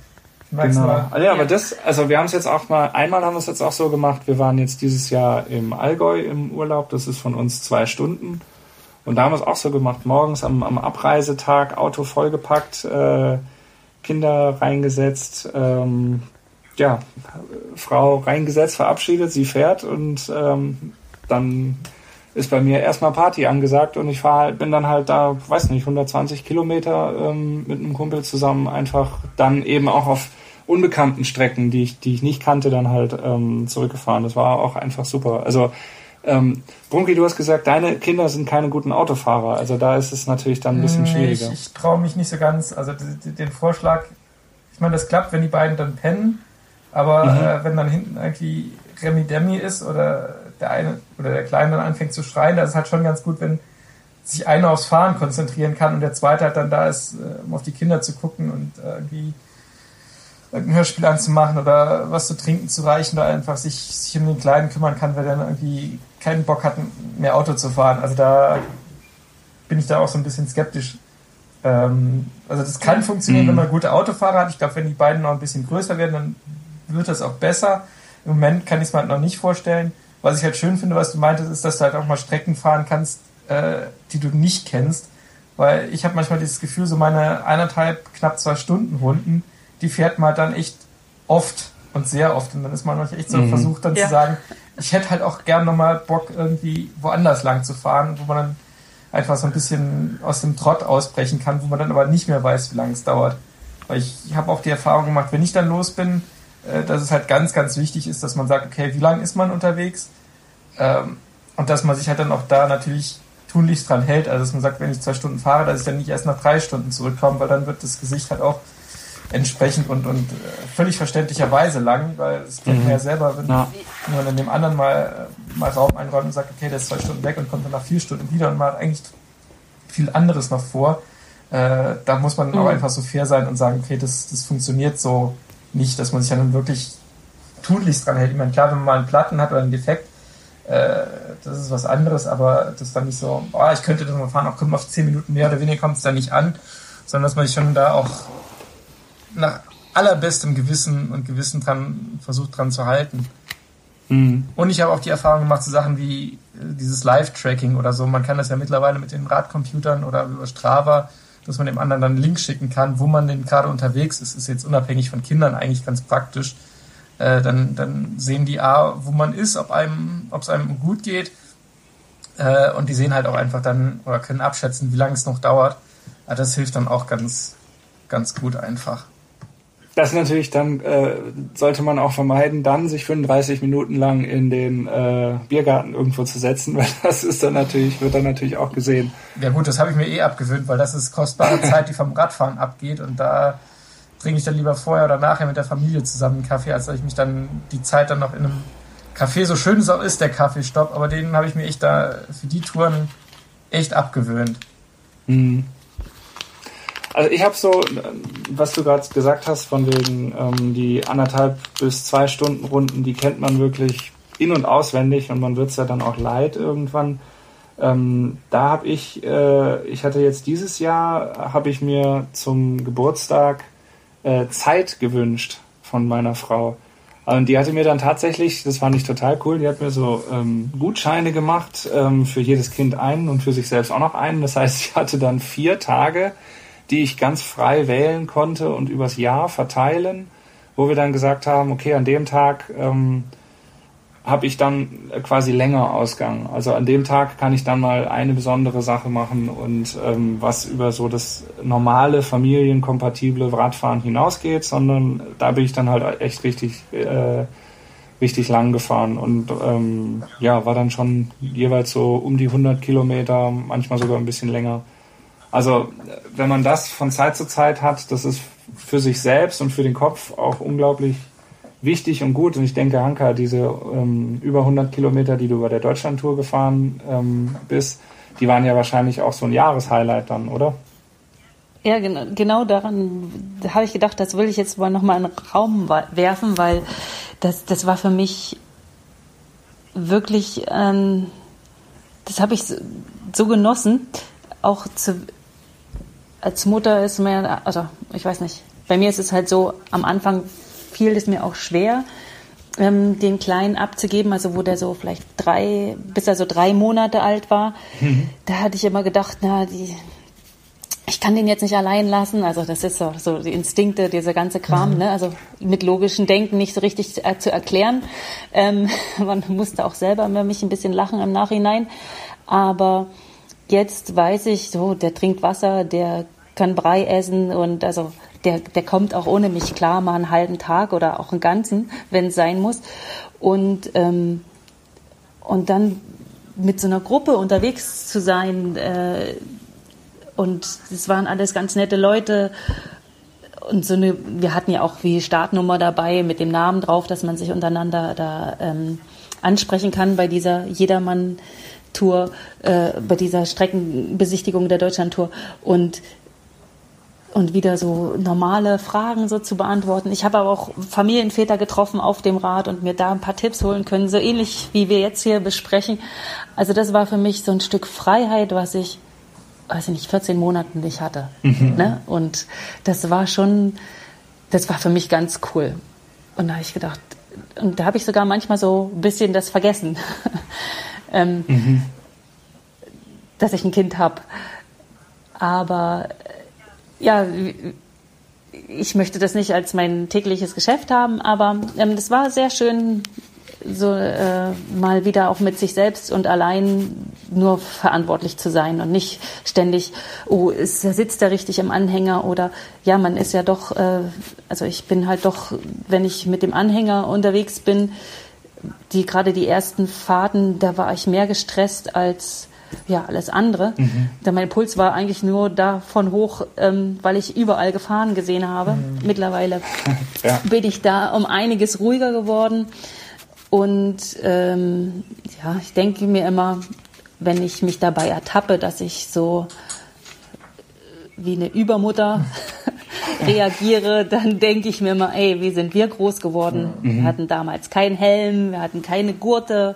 Genau. Ja, aber das, also wir haben es jetzt auch mal, einmal haben wir es jetzt auch so gemacht, wir waren jetzt dieses Jahr im Allgäu im Urlaub, das ist von uns zwei Stunden. Und da haben wir es auch so gemacht, morgens am, am Abreisetag, Auto vollgepackt, äh, Kinder reingesetzt, ähm, ja, Frau reingesetzt, verabschiedet, sie fährt und ähm, dann ist bei mir erstmal Party angesagt und ich fahr halt, bin dann halt da, weiß nicht, 120 Kilometer ähm, mit einem Kumpel zusammen einfach dann eben auch auf unbekannten Strecken, die ich, die ich nicht kannte, dann halt ähm, zurückgefahren. Das war auch einfach super. Also ähm, Brunki, du hast gesagt, deine Kinder sind keine guten Autofahrer. Also da ist es natürlich dann ein bisschen nee, schwieriger. Ich, ich traue mich nicht so ganz. Also den Vorschlag, ich meine, das klappt, wenn die beiden dann pennen. Aber mhm. äh, wenn dann hinten irgendwie Remi Demi ist oder der eine oder der Kleine dann anfängt zu schreien, da ist es halt schon ganz gut, wenn sich einer aufs Fahren konzentrieren kann und der zweite halt dann da ist, äh, um auf die Kinder zu gucken und äh, irgendwie ein Hörspiel anzumachen oder was zu trinken zu reichen oder einfach sich, sich um den Kleinen kümmern kann, weil der dann irgendwie keinen Bock hat, mehr Auto zu fahren. Also da bin ich da auch so ein bisschen skeptisch. Ähm, also das kann funktionieren, mhm. wenn man gute Autofahrer hat. Ich glaube, wenn die beiden noch ein bisschen größer werden, dann wird das auch besser. Im Moment kann ich es mir halt noch nicht vorstellen. Was ich halt schön finde, was du meintest, ist, dass du halt auch mal Strecken fahren kannst, äh, die du nicht kennst. Weil ich habe manchmal dieses Gefühl, so meine eineinhalb, knapp zwei Stunden Runden, die fährt man dann echt oft und sehr oft. Und dann ist man echt so mhm. versucht, dann ja. zu sagen, ich hätte halt auch gern nochmal Bock, irgendwie woanders lang zu fahren, wo man dann einfach so ein bisschen aus dem Trott ausbrechen kann, wo man dann aber nicht mehr weiß, wie lange es dauert. Weil ich, habe auch die Erfahrung gemacht, wenn ich dann los bin, dass es halt ganz, ganz wichtig ist, dass man sagt, okay, wie lange ist man unterwegs? Ähm, und dass man sich halt dann auch da natürlich tunlichst dran hält. Also dass man sagt, wenn ich zwei Stunden fahre, dass ich dann nicht erst nach drei Stunden zurückkomme, weil dann wird das Gesicht halt auch entsprechend und, und äh, völlig verständlicherweise lang, weil es kennt man ja mhm. selber, wenn, ja. man dann dem anderen mal, äh, mal Raum einräumt und sagt, okay, der ist zwei Stunden weg und kommt dann nach vier Stunden wieder und man hat eigentlich viel anderes noch vor. Äh, da muss man mhm. auch einfach so fair sein und sagen, okay, das, das funktioniert so nicht, dass man sich dann wirklich tunlichst dran hält. Ich meine, klar, wenn man mal einen Platten hat oder einen Defekt, äh, das ist was anderes, aber das ist dann nicht so, oh, ich könnte das mal fahren, auch kommt auf zehn Minuten mehr oder weniger kommt es da nicht an, sondern dass man sich schon da auch nach allerbestem Gewissen und Gewissen dran versucht dran zu halten. Mhm. Und ich habe auch die Erfahrung gemacht, so Sachen wie äh, dieses Live-Tracking oder so. Man kann das ja mittlerweile mit den Radcomputern oder über Strava, dass man dem anderen dann einen Link schicken kann, wo man denn gerade unterwegs ist. Ist jetzt unabhängig von Kindern eigentlich ganz praktisch. Äh, dann, dann sehen die A, wo man ist, ob einem, ob es einem gut geht. Äh, und die sehen halt auch einfach dann oder können abschätzen, wie lange es noch dauert. Aber das hilft dann auch ganz, ganz gut einfach. Das natürlich dann äh, sollte man auch vermeiden, dann sich 35 Minuten lang in den äh, Biergarten irgendwo zu setzen, weil das ist dann natürlich, wird dann natürlich auch gesehen. Ja gut, das habe ich mir eh abgewöhnt, weil das ist kostbare Zeit, die vom Radfahren abgeht und da trinke ich dann lieber vorher oder nachher mit der Familie zusammen einen Kaffee, als dass ich mich dann die Zeit dann noch in einem Café, so schön es auch ist, der Kaffeestopp, aber den habe ich mir echt da für die Touren echt abgewöhnt. Mhm. Also ich habe so, was du gerade gesagt hast, von wegen ähm, die anderthalb bis zwei Stunden Runden, die kennt man wirklich in und auswendig und man wird es ja dann auch leid irgendwann. Ähm, da habe ich, äh, ich hatte jetzt dieses Jahr, habe ich mir zum Geburtstag äh, Zeit gewünscht von meiner Frau. Und die hatte mir dann tatsächlich, das fand ich total cool, die hat mir so ähm, Gutscheine gemacht, ähm, für jedes Kind einen und für sich selbst auch noch einen. Das heißt, ich hatte dann vier Tage die ich ganz frei wählen konnte und übers Jahr verteilen, wo wir dann gesagt haben, okay, an dem Tag ähm, habe ich dann quasi länger Ausgang. Also an dem Tag kann ich dann mal eine besondere Sache machen und ähm, was über so das normale familienkompatible Radfahren hinausgeht, sondern da bin ich dann halt echt richtig äh, richtig lang gefahren und ähm, ja, war dann schon jeweils so um die 100 Kilometer, manchmal sogar ein bisschen länger. Also wenn man das von Zeit zu Zeit hat, das ist für sich selbst und für den Kopf auch unglaublich wichtig und gut. Und ich denke, Hanka, diese ähm, über 100 Kilometer, die du bei der Deutschlandtour gefahren ähm, bist, die waren ja wahrscheinlich auch so ein Jahreshighlight dann, oder? Ja, genau, genau daran habe ich gedacht, das will ich jetzt mal nochmal in den Raum werfen, weil das, das war für mich wirklich, ähm, das habe ich so, so genossen, auch zu, als Mutter ist mir, also ich weiß nicht, bei mir ist es halt so, am Anfang fiel es mir auch schwer, ähm, den Kleinen abzugeben, also wo der so vielleicht drei, bis er so drei Monate alt war, mhm. da hatte ich immer gedacht, na, die, ich kann den jetzt nicht allein lassen. Also das ist so, so die Instinkte, dieser ganze Kram, mhm. ne? also mit logischem Denken nicht so richtig äh, zu erklären. Ähm, man musste auch selber immer mich ein bisschen lachen im Nachhinein, aber Jetzt weiß ich, so, der trinkt Wasser, der kann Brei essen und also der, der kommt auch ohne mich klar, mal einen halben Tag oder auch einen ganzen, wenn es sein muss. Und, ähm, und dann mit so einer Gruppe unterwegs zu sein äh, und es waren alles ganz nette Leute und so eine, wir hatten ja auch wie Startnummer dabei mit dem Namen drauf, dass man sich untereinander da ähm, ansprechen kann bei dieser Jedermann Tour, äh, bei dieser Streckenbesichtigung der Deutschlandtour und und wieder so normale Fragen so zu beantworten. Ich habe aber auch Familienväter getroffen auf dem Rad und mir da ein paar Tipps holen können, so ähnlich wie wir jetzt hier besprechen. Also das war für mich so ein Stück Freiheit, was ich, weiß ich nicht, 14 Monaten nicht hatte. Mhm. Ne? Und das war schon, das war für mich ganz cool. Und da habe ich gedacht, und da habe ich sogar manchmal so ein bisschen das vergessen. ähm, mhm. dass ich ein Kind habe. Aber ja, ich möchte das nicht als mein tägliches Geschäft haben, aber ähm, das war sehr schön, so äh, mal wieder auch mit sich selbst und allein nur verantwortlich zu sein und nicht ständig, oh, ist, sitzt er richtig im Anhänger oder ja, man ist ja doch, äh, also ich bin halt doch, wenn ich mit dem Anhänger unterwegs bin, die gerade die ersten Fahrten, da war ich mehr gestresst als ja alles andere. Mhm. Da mein Puls war eigentlich nur davon hoch, ähm, weil ich überall Gefahren gesehen habe. Mhm. Mittlerweile ja. bin ich da um einiges ruhiger geworden. Und ähm, ja, ich denke mir immer, wenn ich mich dabei ertappe, dass ich so wie eine Übermutter reagiere, dann denke ich mir immer, ey, wie sind wir groß geworden? Mhm. Wir hatten damals keinen Helm, wir hatten keine Gurte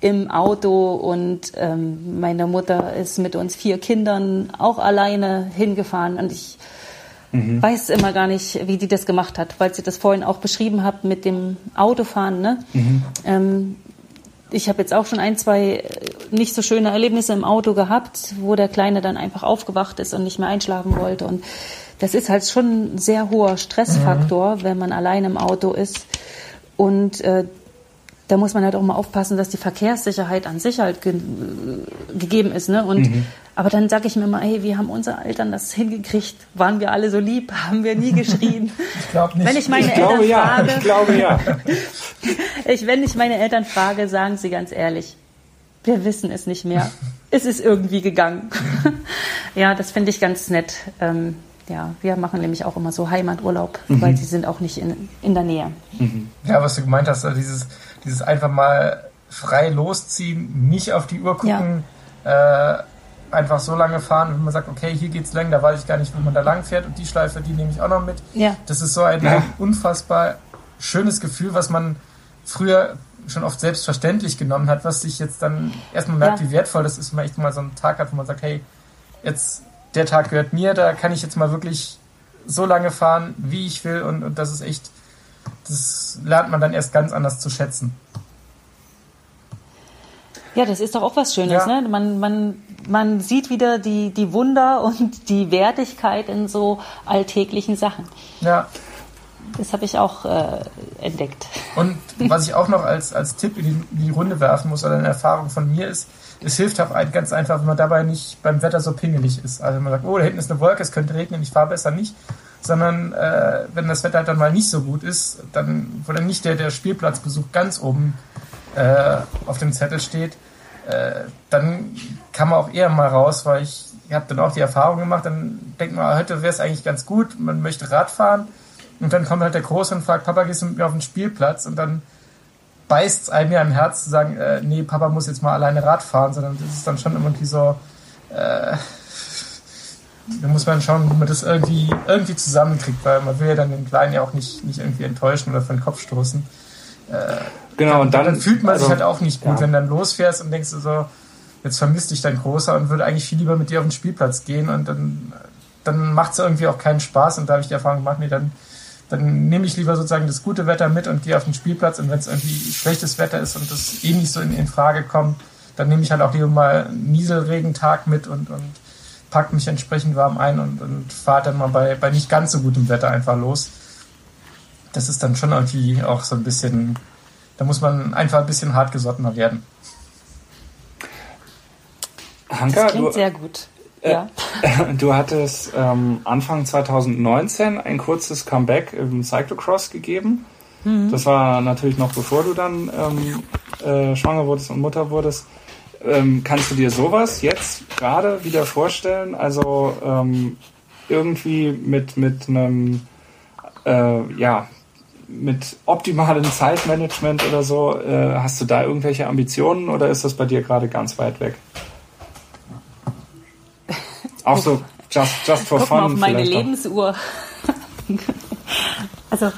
im Auto und ähm, meine Mutter ist mit uns vier Kindern auch alleine hingefahren und ich mhm. weiß immer gar nicht, wie die das gemacht hat, weil sie das vorhin auch beschrieben hat mit dem Autofahren. Ne? Mhm. Ähm, ich habe jetzt auch schon ein, zwei nicht so schöne Erlebnisse im Auto gehabt, wo der Kleine dann einfach aufgewacht ist und nicht mehr einschlafen wollte. Und das ist halt schon ein sehr hoher Stressfaktor, mhm. wenn man allein im Auto ist. Und äh, da muss man halt auch mal aufpassen, dass die Verkehrssicherheit an sich halt ge gegeben ist. Ne? Und, mhm. Aber dann sage ich mir mal, hey, wie haben unsere Eltern das hingekriegt? Waren wir alle so lieb? Haben wir nie geschrien? ich glaube nicht. Wenn ich meine ich Eltern glaube, frage, ja. Ich glaube ja. ich, wenn ich meine Eltern frage, sagen sie ganz ehrlich, wir wissen es nicht mehr. es ist irgendwie gegangen. ja, das finde ich ganz nett. Ähm, ja, wir machen nämlich auch immer so Heimaturlaub, mhm. weil sie sind auch nicht in, in der Nähe. Mhm. Ja, was du gemeint hast, also dieses, dieses einfach mal frei losziehen, nicht auf die Uhr gucken, ja. äh, einfach so lange fahren, wenn man sagt, okay, hier geht's lang, da weiß ich gar nicht, wo man da lang fährt und die Schleife, die nehme ich auch noch mit. Ja. Das ist so ein ja. unfassbar schönes Gefühl, was man früher schon oft selbstverständlich genommen hat, was sich jetzt dann erstmal merkt, ja. wie wertvoll das ist, wenn man echt mal so einen Tag hat, wo man sagt, hey, jetzt der Tag gehört mir, da kann ich jetzt mal wirklich so lange fahren, wie ich will und, und das ist echt, das lernt man dann erst ganz anders zu schätzen. Ja, das ist doch auch was Schönes. Ja. Ne? Man, man, man sieht wieder die, die Wunder und die Wertigkeit in so alltäglichen Sachen. Ja. Das habe ich auch äh, entdeckt. Und was ich auch noch als, als Tipp in die, in die Runde werfen muss oder eine Erfahrung von mir ist, es hilft auch ganz einfach, wenn man dabei nicht beim Wetter so pingelig ist. Also wenn man sagt, oh, da hinten ist eine Wolke, es könnte regnen, ich fahre besser nicht. Sondern äh, wenn das Wetter halt dann mal nicht so gut ist, dann, wo dann nicht der, der Spielplatzbesuch ganz oben äh, auf dem Zettel steht, äh, dann kann man auch eher mal raus, weil ich, habe dann auch die Erfahrung gemacht, dann denkt man, heute wäre es eigentlich ganz gut, man möchte Rad fahren und dann kommt halt der Große und fragt, Papa, gehst du mit mir auf den Spielplatz? Und dann beißt es einem ja im Herz zu sagen, äh, nee, Papa muss jetzt mal alleine Rad fahren, sondern das ist dann schon irgendwie so, äh, da muss man schauen, wie man das irgendwie, irgendwie zusammenkriegt, weil man will ja dann den Kleinen ja auch nicht, nicht irgendwie enttäuschen oder vor den Kopf stoßen. Äh, genau, und dann, dann fühlt man also, sich halt auch nicht gut, ja. wenn dann losfährst und denkst du so, jetzt vermisst dich dein Großer und würde eigentlich viel lieber mit dir auf den Spielplatz gehen und dann, dann macht es irgendwie auch keinen Spaß und da habe ich die Erfahrung gemacht, nee, dann dann nehme ich lieber sozusagen das gute Wetter mit und gehe auf den Spielplatz und wenn es irgendwie schlechtes Wetter ist und das eh nicht so in, in Frage kommt, dann nehme ich halt auch lieber mal einen Nieselregentag mit und, und pack mich entsprechend warm ein und, und fahre dann mal bei, bei nicht ganz so gutem Wetter einfach los. Das ist dann schon irgendwie auch so ein bisschen, da muss man einfach ein bisschen hartgesottener werden. Hanka, das klingt du, sehr gut. Ja. Du hattest ähm, Anfang 2019 ein kurzes Comeback im Cyclocross gegeben. Mhm. Das war natürlich noch bevor du dann ähm, äh, schwanger wurdest und Mutter wurdest. Ähm, kannst du dir sowas jetzt gerade wieder vorstellen? Also ähm, irgendwie mit, mit einem, äh, ja, mit optimalem Zeitmanagement oder so, äh, hast du da irgendwelche Ambitionen oder ist das bei dir gerade ganz weit weg? Auch so just, just for Guck fun. Mal auf meine Lebensuhr. also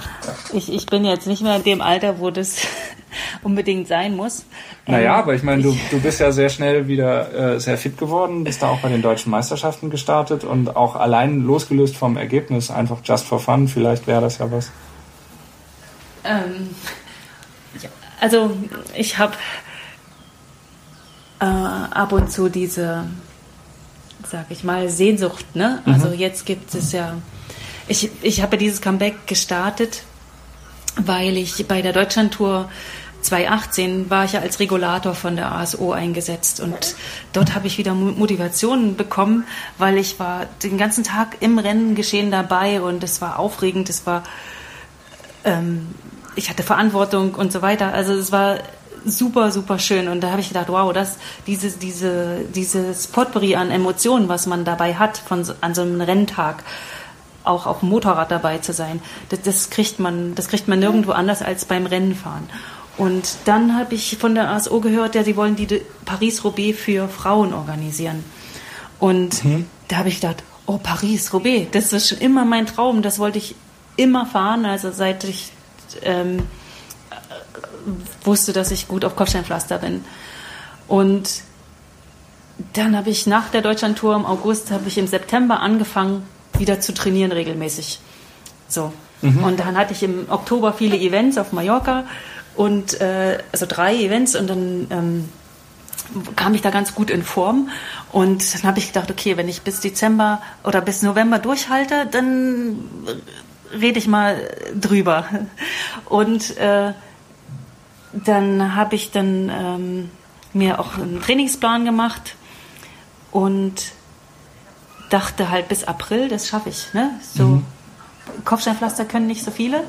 ich, ich bin jetzt nicht mehr in dem Alter, wo das unbedingt sein muss. Naja, ähm, aber ich meine, du, du bist ja sehr schnell wieder äh, sehr fit geworden, bist da auch bei den deutschen Meisterschaften gestartet und auch allein losgelöst vom Ergebnis, einfach just for fun, vielleicht wäre das ja was. Ähm, ja, also ich habe äh, ab und zu diese sag ich mal, Sehnsucht. Ne? Mhm. Also jetzt gibt es ja, ich, ich habe dieses Comeback gestartet, weil ich bei der Deutschlandtour 2018 war ich ja als Regulator von der ASO eingesetzt und dort habe ich wieder Motivation bekommen, weil ich war den ganzen Tag im Rennengeschehen dabei und es war aufregend, es war, ähm, ich hatte Verantwortung und so weiter. Also es war super, super schön und da habe ich gedacht, wow, das, diese, diese, dieses Potpourri an Emotionen, was man dabei hat von, an so einem Renntag, auch auf dem Motorrad dabei zu sein, das, das kriegt man, das kriegt man nirgendwo anders als beim Rennenfahren. Und dann habe ich von der ASO gehört, ja, sie wollen die Paris-Roubaix für Frauen organisieren. Und mhm. da habe ich gedacht, oh, Paris-Roubaix, das ist schon immer mein Traum, das wollte ich immer fahren, also seit ich ähm, wusste, dass ich gut auf Kopfsteinpflaster bin. Und dann habe ich nach der Deutschlandtour im August, habe ich im September angefangen, wieder zu trainieren regelmäßig. So. Mhm. Und dann hatte ich im Oktober viele Events auf Mallorca und äh, also drei Events und dann ähm, kam ich da ganz gut in Form und dann habe ich gedacht, okay, wenn ich bis Dezember oder bis November durchhalte, dann rede ich mal drüber und äh, dann habe ich dann ähm, mir auch einen Trainingsplan gemacht und dachte halt bis April, das schaffe ich. Ne? So mhm. Kopfsteinpflaster können nicht so viele.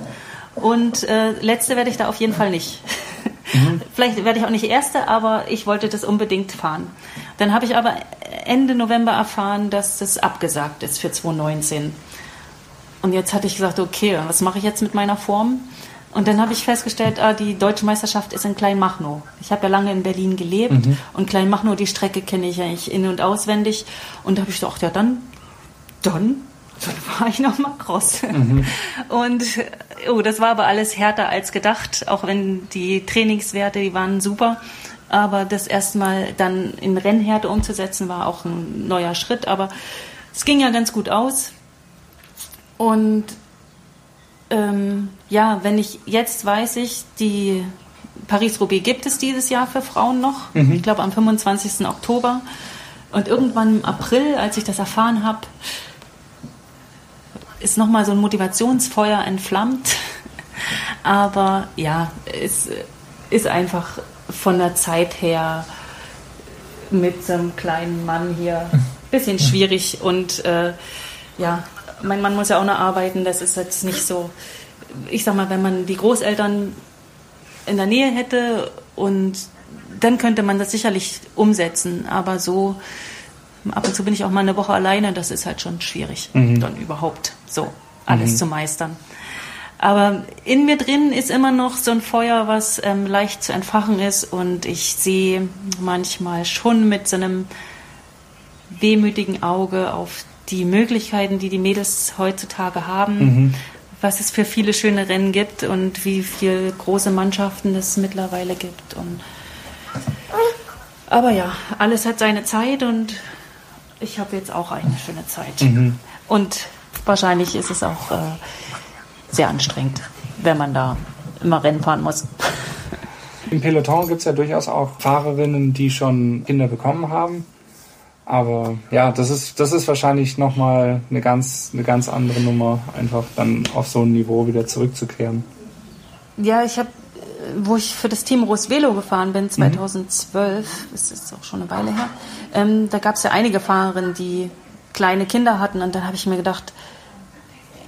Und äh, letzte werde ich da auf jeden Fall nicht. Mhm. Vielleicht werde ich auch nicht erste, aber ich wollte das unbedingt fahren. Dann habe ich aber Ende November erfahren, dass das abgesagt ist für 2019. Und jetzt hatte ich gesagt, okay, was mache ich jetzt mit meiner Form? Und dann habe ich festgestellt, ah, die deutsche Meisterschaft ist in Kleinmachnow. Ich habe ja lange in Berlin gelebt mhm. und Kleinmachnow, die Strecke kenne ich eigentlich in- und auswendig. Und da habe ich gedacht, ja dann, dann dann fahre ich nochmal Cross. Mhm. Und oh, das war aber alles härter als gedacht, auch wenn die Trainingswerte, die waren super. Aber das erstmal dann in Rennhärte umzusetzen, war auch ein neuer Schritt. Aber es ging ja ganz gut aus. Und ähm, ja, wenn ich jetzt weiß ich, die Paris-Roubaix gibt es dieses Jahr für Frauen noch. Mhm. Ich glaube am 25. Oktober. Und irgendwann im April, als ich das erfahren habe, ist nochmal so ein Motivationsfeuer entflammt. Aber ja, es ist einfach von der Zeit her mit so einem kleinen Mann hier ein bisschen schwierig. Und äh, ja, mein Mann muss ja auch noch arbeiten. Das ist jetzt nicht so, ich sag mal, wenn man die Großeltern in der Nähe hätte und dann könnte man das sicherlich umsetzen. Aber so ab und zu bin ich auch mal eine Woche alleine, das ist halt schon schwierig, mhm. dann überhaupt so alles mhm. zu meistern. Aber in mir drin ist immer noch so ein Feuer, was ähm, leicht zu entfachen ist und ich sehe manchmal schon mit so einem wehmütigen Auge auf die Möglichkeiten, die die Mädels heutzutage haben, mhm. was es für viele schöne Rennen gibt und wie viele große Mannschaften es mittlerweile gibt. Und aber ja, alles hat seine Zeit und ich habe jetzt auch eine schöne Zeit. Mhm. Und wahrscheinlich ist es auch äh, sehr anstrengend, wenn man da immer Rennen fahren muss. Im Peloton gibt es ja durchaus auch Fahrerinnen, die schon Kinder bekommen haben. Aber ja, das ist, das ist wahrscheinlich nochmal eine ganz, eine ganz andere Nummer, einfach dann auf so ein Niveau wieder zurückzukehren. Ja, ich habe, wo ich für das Team Rosvelo gefahren bin, 2012, mhm. das ist auch schon eine Weile her, ähm, da gab es ja einige Fahrerinnen, die kleine Kinder hatten und dann habe ich mir gedacht,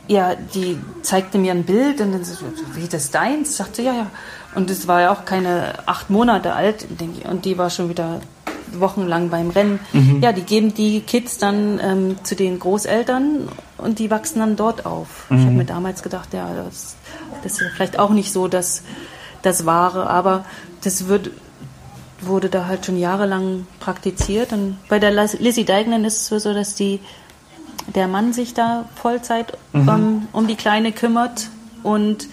ja, die zeigte mir ein Bild und dann so, wie das deins? Ich sagte, ja, ja. Und es war ja auch keine acht Monate alt und die war schon wieder wochenlang beim Rennen. Mhm. Ja, die geben die Kids dann ähm, zu den Großeltern und die wachsen dann dort auf. Mhm. Ich habe mir damals gedacht, ja, das, das ist ja vielleicht auch nicht so das, das Wahre, aber das wird, wurde da halt schon jahrelang praktiziert. Und bei der Lizzie Deignan ist es so, dass die der Mann sich da Vollzeit mhm. um, um die Kleine kümmert. Und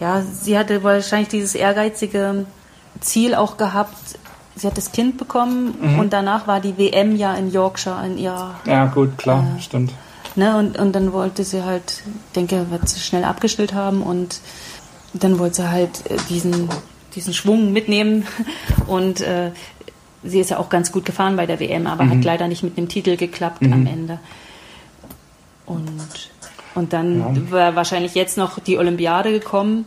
ja, sie hatte wahrscheinlich dieses ehrgeizige Ziel auch gehabt. Sie hat das Kind bekommen mhm. und danach war die WM ja in Yorkshire in ihrer. Ja, gut, klar, äh, stimmt. Ne, und, und dann wollte sie halt, denke, wird sie schnell abgestellt haben und dann wollte sie halt äh, diesen, diesen Schwung mitnehmen und äh, sie ist ja auch ganz gut gefahren bei der WM, aber mhm. hat leider nicht mit dem Titel geklappt mhm. am Ende. Und, und dann ja. wäre wahrscheinlich jetzt noch die Olympiade gekommen.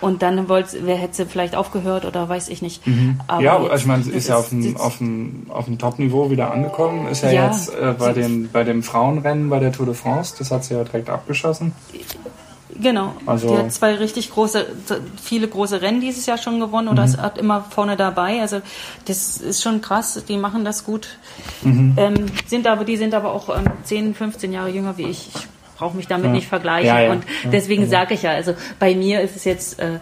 Und dann wollte, wer hätte sie vielleicht aufgehört oder weiß ich nicht. Mhm. ja, also ich meine, sie ist ja auf dem, auf dem, auf dem Top-Niveau wieder angekommen. Ist ja, ja jetzt äh, bei, den, bei dem Frauenrennen bei der Tour de France, das hat sie ja direkt abgeschossen. Genau. Also die hat zwei richtig große, viele große Rennen dieses Jahr schon gewonnen oder mhm. ist immer vorne dabei. Also das ist schon krass. Die machen das gut. Mhm. Ähm, sind aber, die sind aber auch ähm, 10, 15 Jahre jünger wie ich. Ich brauche mich damit ja. nicht vergleichen. Ja, ja. Und deswegen sage ich ja, also bei mir ist es jetzt, äh,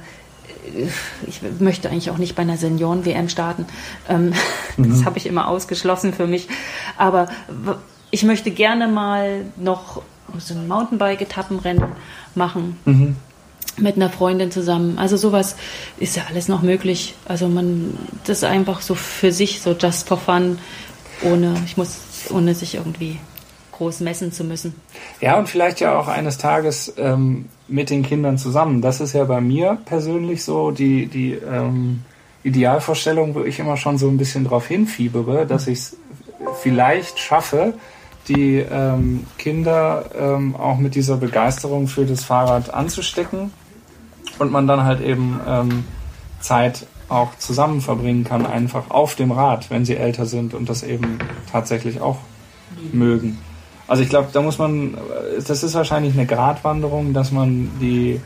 ich möchte eigentlich auch nicht bei einer Senioren-WM starten. Ähm, mhm. Das habe ich immer ausgeschlossen für mich. Aber ich möchte gerne mal noch so ein Mountainbike-Etappenrennen machen. Mhm. Mit einer Freundin zusammen. Also sowas ist ja alles noch möglich. Also man, das ist einfach so für sich, so just for fun, ohne, ich muss, ohne sich irgendwie groß messen zu müssen. Ja, und vielleicht ja auch eines Tages ähm, mit den Kindern zusammen. Das ist ja bei mir persönlich so die, die ähm, Idealvorstellung, wo ich immer schon so ein bisschen drauf hinfiebere, dass ich es vielleicht schaffe, die ähm, Kinder ähm, auch mit dieser Begeisterung für das Fahrrad anzustecken und man dann halt eben ähm, Zeit auch zusammen verbringen kann, einfach auf dem Rad, wenn sie älter sind und das eben tatsächlich auch mögen. Also ich glaube, da muss man, das ist wahrscheinlich eine Gratwanderung, dass man die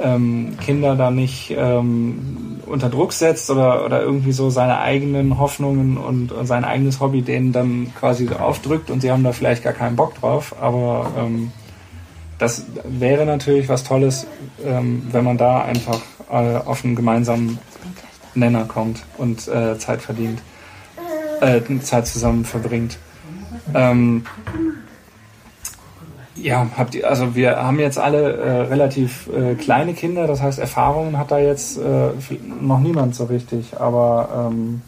ähm, Kinder da nicht ähm, unter Druck setzt oder, oder irgendwie so seine eigenen Hoffnungen und, und sein eigenes Hobby denen dann quasi so aufdrückt und sie haben da vielleicht gar keinen Bock drauf. Aber ähm, das wäre natürlich was Tolles, ähm, wenn man da einfach äh, auf einen gemeinsamen Nenner kommt und äh, Zeit verdient, äh, Zeit zusammen verbringt. Ähm, ja, habt ihr, also wir haben jetzt alle äh, relativ äh, kleine Kinder, das heißt Erfahrungen hat da jetzt äh, noch niemand so richtig. Aber ähm,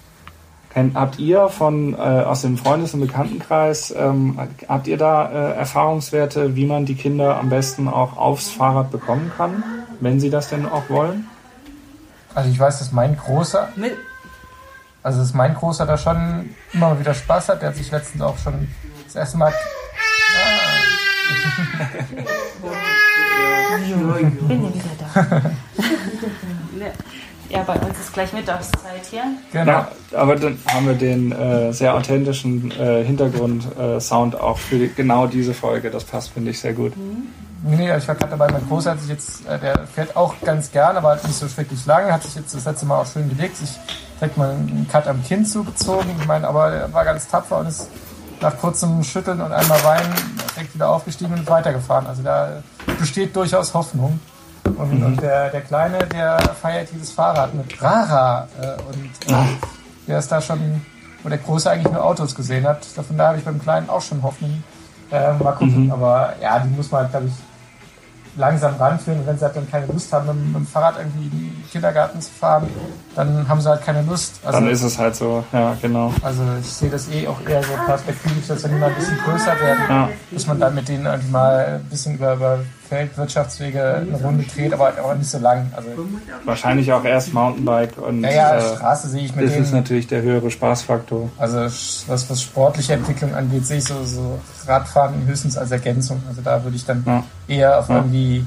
kennt, habt ihr von äh, aus dem Freundes- und Bekanntenkreis, ähm, habt ihr da äh, Erfahrungswerte, wie man die Kinder am besten auch aufs Fahrrad bekommen kann, wenn sie das denn auch wollen? Also ich weiß, dass mein Großer, also dass mein Großer da schon immer wieder Spaß hat. Der hat sich letztens auch schon das erste Mal bin ja wieder da. ja, bei uns ist gleich Mittagszeit hier. Genau, aber dann haben wir den äh, sehr authentischen äh, Hintergrund-Sound äh, auch für die, genau diese Folge. Das passt, finde ich, sehr gut. Mhm. Nee, ich war gerade dabei, mein Großer hat sich jetzt, äh, der fährt auch ganz gern, aber nicht so schrecklich lange, hat sich jetzt das letzte Mal auch schön gelegt, sich direkt mal einen Cut am Kinn zugezogen. Ich meine, aber er war ganz tapfer und ist nach kurzem Schütteln und einmal Weinen direkt wieder aufgestiegen und weitergefahren. Also da besteht durchaus Hoffnung. Und, mhm. und der, der Kleine, der feiert dieses Fahrrad mit Rara. Äh, und äh, der ist da schon, wo der Große eigentlich nur Autos gesehen hat. Davon da habe ich beim Kleinen auch schon Hoffnung. Äh, mal gucken. Mhm. Aber ja, die muss man, halt, glaube ich, langsam ranführen. Und wenn sie halt dann keine Lust haben, mit, dem Fahrrad irgendwie in den Kindergarten zu fahren, dann haben sie halt keine Lust. Also, dann ist es halt so, ja, genau. Also ich sehe das eh auch eher so perspektivisch, dass wenn die mal ein bisschen größer werden, ja. dass man dann mit denen irgendwie mal ein bisschen über, über Feldwirtschaftswege eine Runde dreht, aber auch nicht so lang. Also Wahrscheinlich auch erst Mountainbike und ja, ja, äh, Straße sehe ich mit Das denen, ist natürlich der höhere Spaßfaktor. Also was, was sportliche Entwicklung angeht, sehe ich so, so Radfahren höchstens als Ergänzung. Also da würde ich dann ja. eher auf ja. irgendwie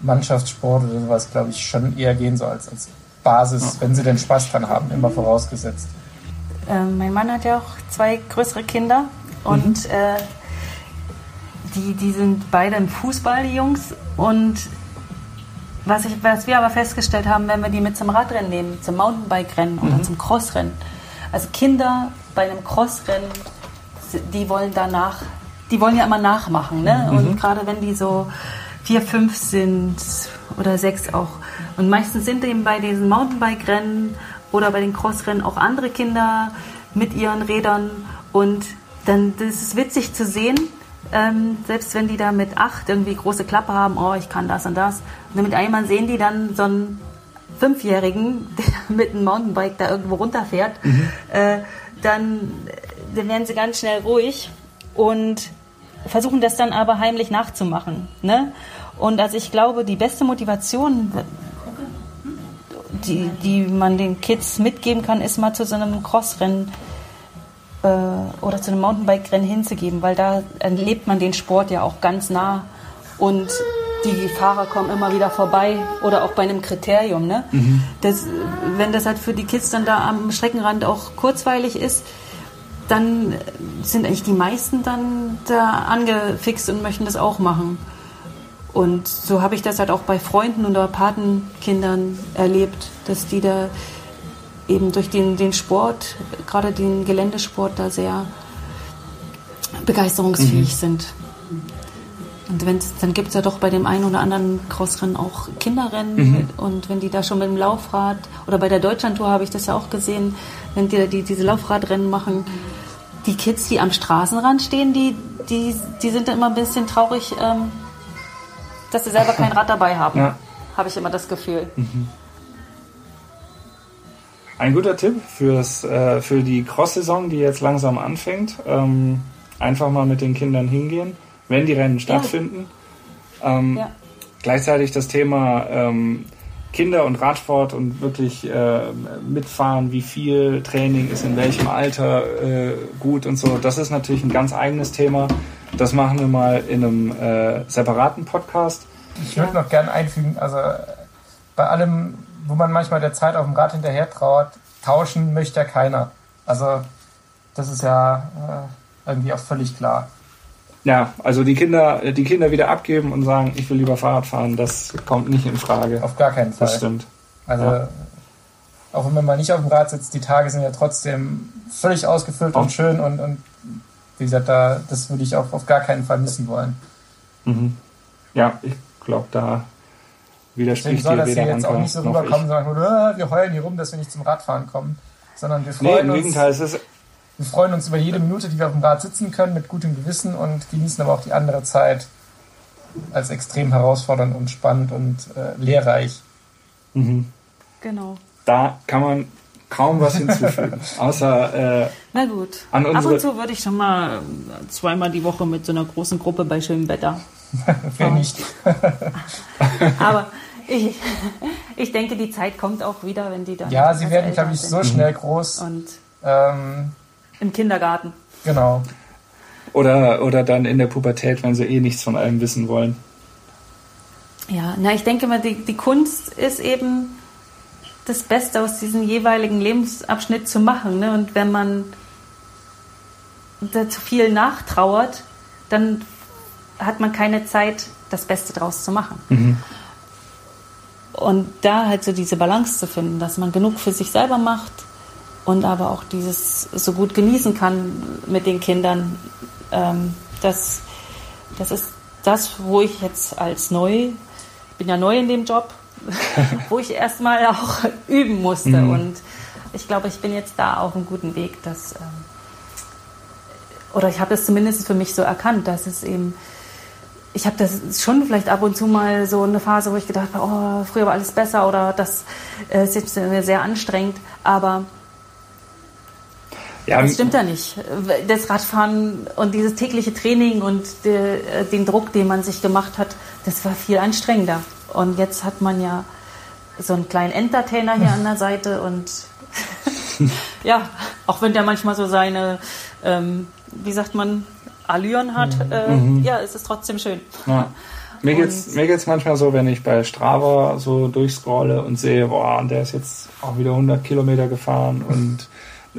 Mannschaftssport oder sowas, glaube ich, schon eher gehen, so als, als Basis, ja. wenn sie denn Spaß dran haben, immer vorausgesetzt. Ähm, mein Mann hat ja auch zwei größere Kinder und mhm. äh, die, die sind beide im Fußball, die Jungs. Und was, ich, was wir aber festgestellt haben, wenn wir die mit zum Radrennen nehmen, zum Mountainbike-Rennen oder mhm. zum Crossrennen. Also Kinder bei einem Crossrennen, die wollen danach, die wollen ja immer nachmachen. Ne? Mhm. Und gerade wenn die so vier, fünf sind oder sechs auch. Und meistens sind eben bei diesen Mountainbike-Rennen oder bei den Crossrennen auch andere Kinder mit ihren Rädern. Und dann das ist witzig zu sehen, ähm, selbst wenn die da mit acht irgendwie große Klappe haben, oh, ich kann das und das. Und mit einmal sehen die dann so einen Fünfjährigen, der mit einem Mountainbike da irgendwo runterfährt, mhm. äh, dann, dann werden sie ganz schnell ruhig und versuchen das dann aber heimlich nachzumachen. Ne? Und also ich glaube, die beste Motivation, die, die man den Kids mitgeben kann, ist mal zu so einem Crossrennen äh, oder zu einem Mountainbike-Rennen hinzugeben, weil da erlebt man den Sport ja auch ganz nah und die Fahrer kommen immer wieder vorbei oder auch bei einem Kriterium. Ne? Mhm. Das, wenn das halt für die Kids dann da am Streckenrand auch kurzweilig ist, dann sind eigentlich die meisten dann da angefixt und möchten das auch machen. Und so habe ich das halt auch bei Freunden oder Patenkindern erlebt, dass die da eben durch den, den Sport, gerade den Geländesport, da sehr begeisterungsfähig mhm. sind. Und wenn's, dann gibt es ja doch bei dem einen oder anderen Crossrennen auch Kinderrennen. Mhm. Und wenn die da schon mit dem Laufrad, oder bei der Deutschlandtour habe ich das ja auch gesehen, wenn die, die diese Laufradrennen machen, die Kids, die am Straßenrand stehen, die, die, die sind dann immer ein bisschen traurig, ähm, dass sie selber kein Rad dabei haben. Ja. Habe ich immer das Gefühl. Mhm. Ein guter Tipp fürs, äh, für die Cross-Saison, die jetzt langsam anfängt. Ähm, einfach mal mit den Kindern hingehen wenn die Rennen stattfinden. Ja. Ähm, ja. Gleichzeitig das Thema ähm, Kinder und Radsport und wirklich äh, mitfahren, wie viel Training ist in welchem Alter äh, gut und so. Das ist natürlich ein ganz eigenes Thema. Das machen wir mal in einem äh, separaten Podcast. Ich würde noch gerne einfügen, also bei allem, wo man manchmal der Zeit auf dem Rad hinterher trauert, tauschen möchte ja keiner. Also das ist ja äh, irgendwie auch völlig klar. Ja, also die Kinder, die Kinder wieder abgeben und sagen, ich will lieber Fahrrad fahren, das kommt nicht in Frage. Auf gar keinen Fall. Das stimmt. Also ja. auch wenn man mal nicht auf dem Rad sitzt, die Tage sind ja trotzdem völlig ausgefüllt auch. und schön und, und wie gesagt, da, das würde ich auch auf gar keinen Fall missen wollen. Mhm. Ja, ich glaube, da widerspricht Deswegen soll das hier jetzt auch nicht so rüberkommen, sondern ah, wir heulen hier rum, dass wir nicht zum Radfahren kommen, sondern wir freuen nee, im Gegenteil, es ist wir freuen uns über jede Minute, die wir auf dem Rad sitzen können, mit gutem Gewissen und genießen aber auch die andere Zeit als extrem herausfordernd und spannend und äh, lehrreich. Mhm. Genau. Da kann man kaum was hinzufügen. Außer. Äh, Na gut. An Ab und zu würde ich schon mal zweimal die Woche mit so einer großen Gruppe bei schönem Wetter. Wer nicht. Aber ich, ich denke, die Zeit kommt auch wieder, wenn die dann. Ja, sie werden, glaube ich, so schnell groß. Und ähm, im Kindergarten. Genau. Oder, oder dann in der Pubertät, wenn sie eh nichts von allem wissen wollen. Ja, na, ich denke mal, die, die Kunst ist eben das Beste aus diesem jeweiligen Lebensabschnitt zu machen. Ne? Und wenn man da zu viel nachtrauert, dann hat man keine Zeit, das Beste draus zu machen. Mhm. Und da halt so diese Balance zu finden, dass man genug für sich selber macht, und aber auch dieses so gut genießen kann mit den Kindern. Ähm, das, das ist das, wo ich jetzt als neu, ich bin ja neu in dem Job, wo ich erstmal auch üben musste. Mhm. Und ich glaube, ich bin jetzt da auf einem guten Weg, dass, ähm, oder ich habe es zumindest für mich so erkannt, dass es eben, ich habe das schon vielleicht ab und zu mal so eine Phase, wo ich gedacht habe, oh, früher war alles besser oder das äh, ist jetzt sehr anstrengend, aber ja, das stimmt ja nicht. Das Radfahren und dieses tägliche Training und de, den Druck, den man sich gemacht hat, das war viel anstrengender. Und jetzt hat man ja so einen kleinen Entertainer hier an der Seite und ja, auch wenn der manchmal so seine, ähm, wie sagt man, Allüren hat, mhm. äh, mhm. ja, ist es trotzdem schön. Ja. Mir geht's, mir geht's manchmal so, wenn ich bei Strava so durchscrolle und sehe, boah, und der ist jetzt auch wieder 100 Kilometer gefahren und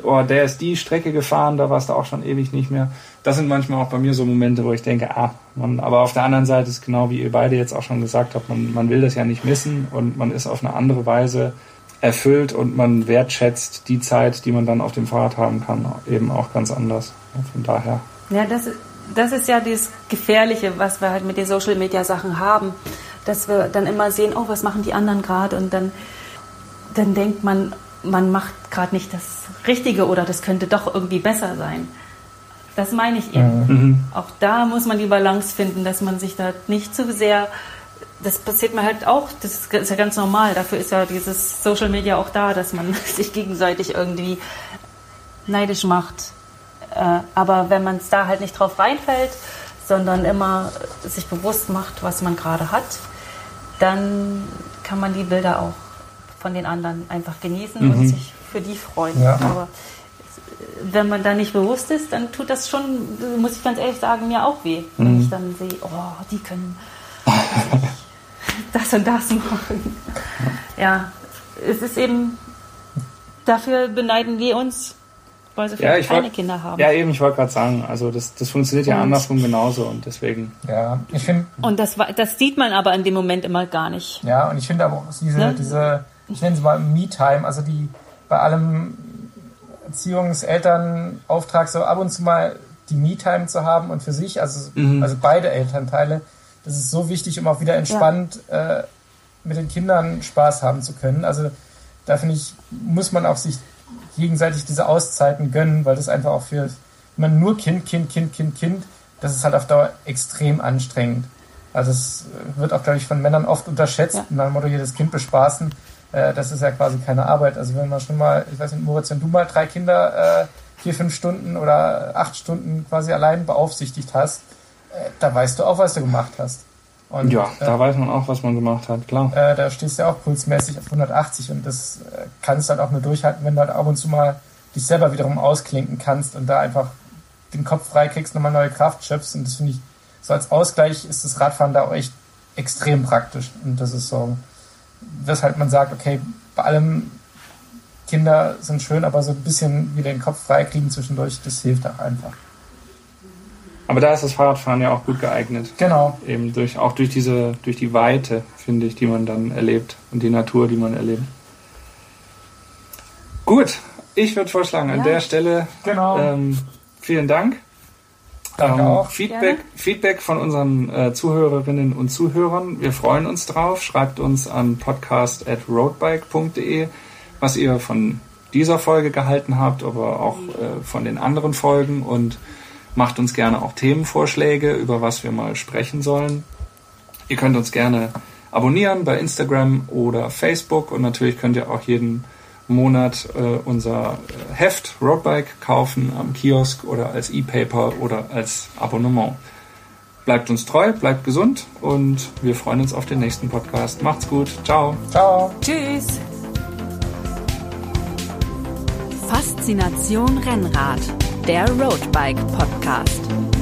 oh, der ist die Strecke gefahren, da warst du auch schon ewig nicht mehr. Das sind manchmal auch bei mir so Momente, wo ich denke, ah, man, aber auf der anderen Seite ist genau wie ihr beide jetzt auch schon gesagt habt, man, man will das ja nicht missen und man ist auf eine andere Weise erfüllt und man wertschätzt die Zeit, die man dann auf dem Fahrrad haben kann, eben auch ganz anders. Von daher. Ja, das, das ist ja das Gefährliche, was wir halt mit den Social Media Sachen haben, dass wir dann immer sehen, oh, was machen die anderen gerade und dann, dann denkt man, man macht gerade nicht das Richtige oder das könnte doch irgendwie besser sein. Das meine ich eben. Mhm. Auch da muss man die Balance finden, dass man sich da nicht zu sehr. Das passiert mir halt auch, das ist ja ganz normal. Dafür ist ja dieses Social Media auch da, dass man sich gegenseitig irgendwie neidisch macht. Äh, aber wenn man es da halt nicht drauf reinfällt, sondern immer sich bewusst macht, was man gerade hat, dann kann man die Bilder auch von den anderen einfach genießen mhm. und sich für die freuen. Ja. Aber wenn man da nicht bewusst ist, dann tut das schon, muss ich ganz ehrlich sagen, mir auch weh. Wenn mhm. ich dann sehe, oh, die können das und das machen. Ja, es ist eben, dafür beneiden wir uns, weil sie vielleicht ja, keine wollt, Kinder haben. Ja, eben, ich wollte gerade sagen, also das, das funktioniert ja Und- andersrum genauso und deswegen. Ja, ich finde, Und das, war- das sieht man aber in dem Moment immer gar nicht. Ja, und ich finde aber auch diese, Ne? diese ich nenne sie mal Me-Time, also die bei allem Erziehungselternauftrag so ab und zu mal die Me-Time zu haben und für sich, also, Mhm. also beide Elternteile, das ist so wichtig, um auch wieder entspannt äh, mit den Kindern Spaß haben zu können. Also da finde ich, muss man auch sich gegenseitig diese Auszeiten gönnen, weil das einfach auch für, wenn man nur Kind, Kind, Kind, Kind, Kind, das ist halt auf Dauer extrem anstrengend. Also es wird auch, glaube ich, von Männern oft unterschätzt, Ja. nach dem Motto, jedes Kind bespaßen. Äh, das ist ja quasi keine Arbeit. Also wenn man schon mal, ich weiß nicht, Moritz, wenn du mal drei Kinder äh, vier, fünf Stunden oder acht Stunden quasi allein beaufsichtigt hast, äh, da weißt du auch, was du gemacht hast. Und, Ja, äh, da weiß man auch, was man gemacht hat, klar. äh, da stehst du ja auch pulsmäßig auf 180 und das äh, kannst du halt auch nur durchhalten, wenn du halt ab und zu mal dich selber wiederum ausklinken kannst und da einfach den Kopf frei kriegst, nochmal neue Kraft schöpfst und das finde ich, so als Ausgleich ist das Radfahren da auch echt extrem praktisch und das ist so, weshalb man sagt, okay, bei allem Kinder sind schön, aber so ein bisschen wieder den Kopf frei kriegen zwischendurch, das hilft auch einfach. Aber da ist das Fahrradfahren ja auch gut geeignet. Genau. Eben durch, auch durch diese, durch die Weite, finde ich, die man dann erlebt und die Natur, die man erlebt. Gut, ich würde vorschlagen, an Ja. der Stelle Genau. ähm, vielen Dank. Danke Ähm, auch. Feedback, Feedback von unseren äh, Zuhörerinnen und Zuhörern. Wir freuen uns drauf. Schreibt uns an podcast.roadbike.de, was ihr von dieser Folge gehalten habt, aber auch äh, von den anderen Folgen und macht uns gerne auch Themenvorschläge, über was wir mal sprechen sollen. Ihr könnt uns gerne abonnieren bei Instagram oder Facebook und natürlich könnt ihr auch jeden Monat äh, unser äh, Heft Roadbike kaufen am Kiosk oder als E-Paper oder als Abonnement. Bleibt uns treu, bleibt gesund und wir freuen uns auf den nächsten Podcast. Macht's gut. Ciao. Ciao. Tschüss! Faszination Rennrad, der Roadbike Podcast.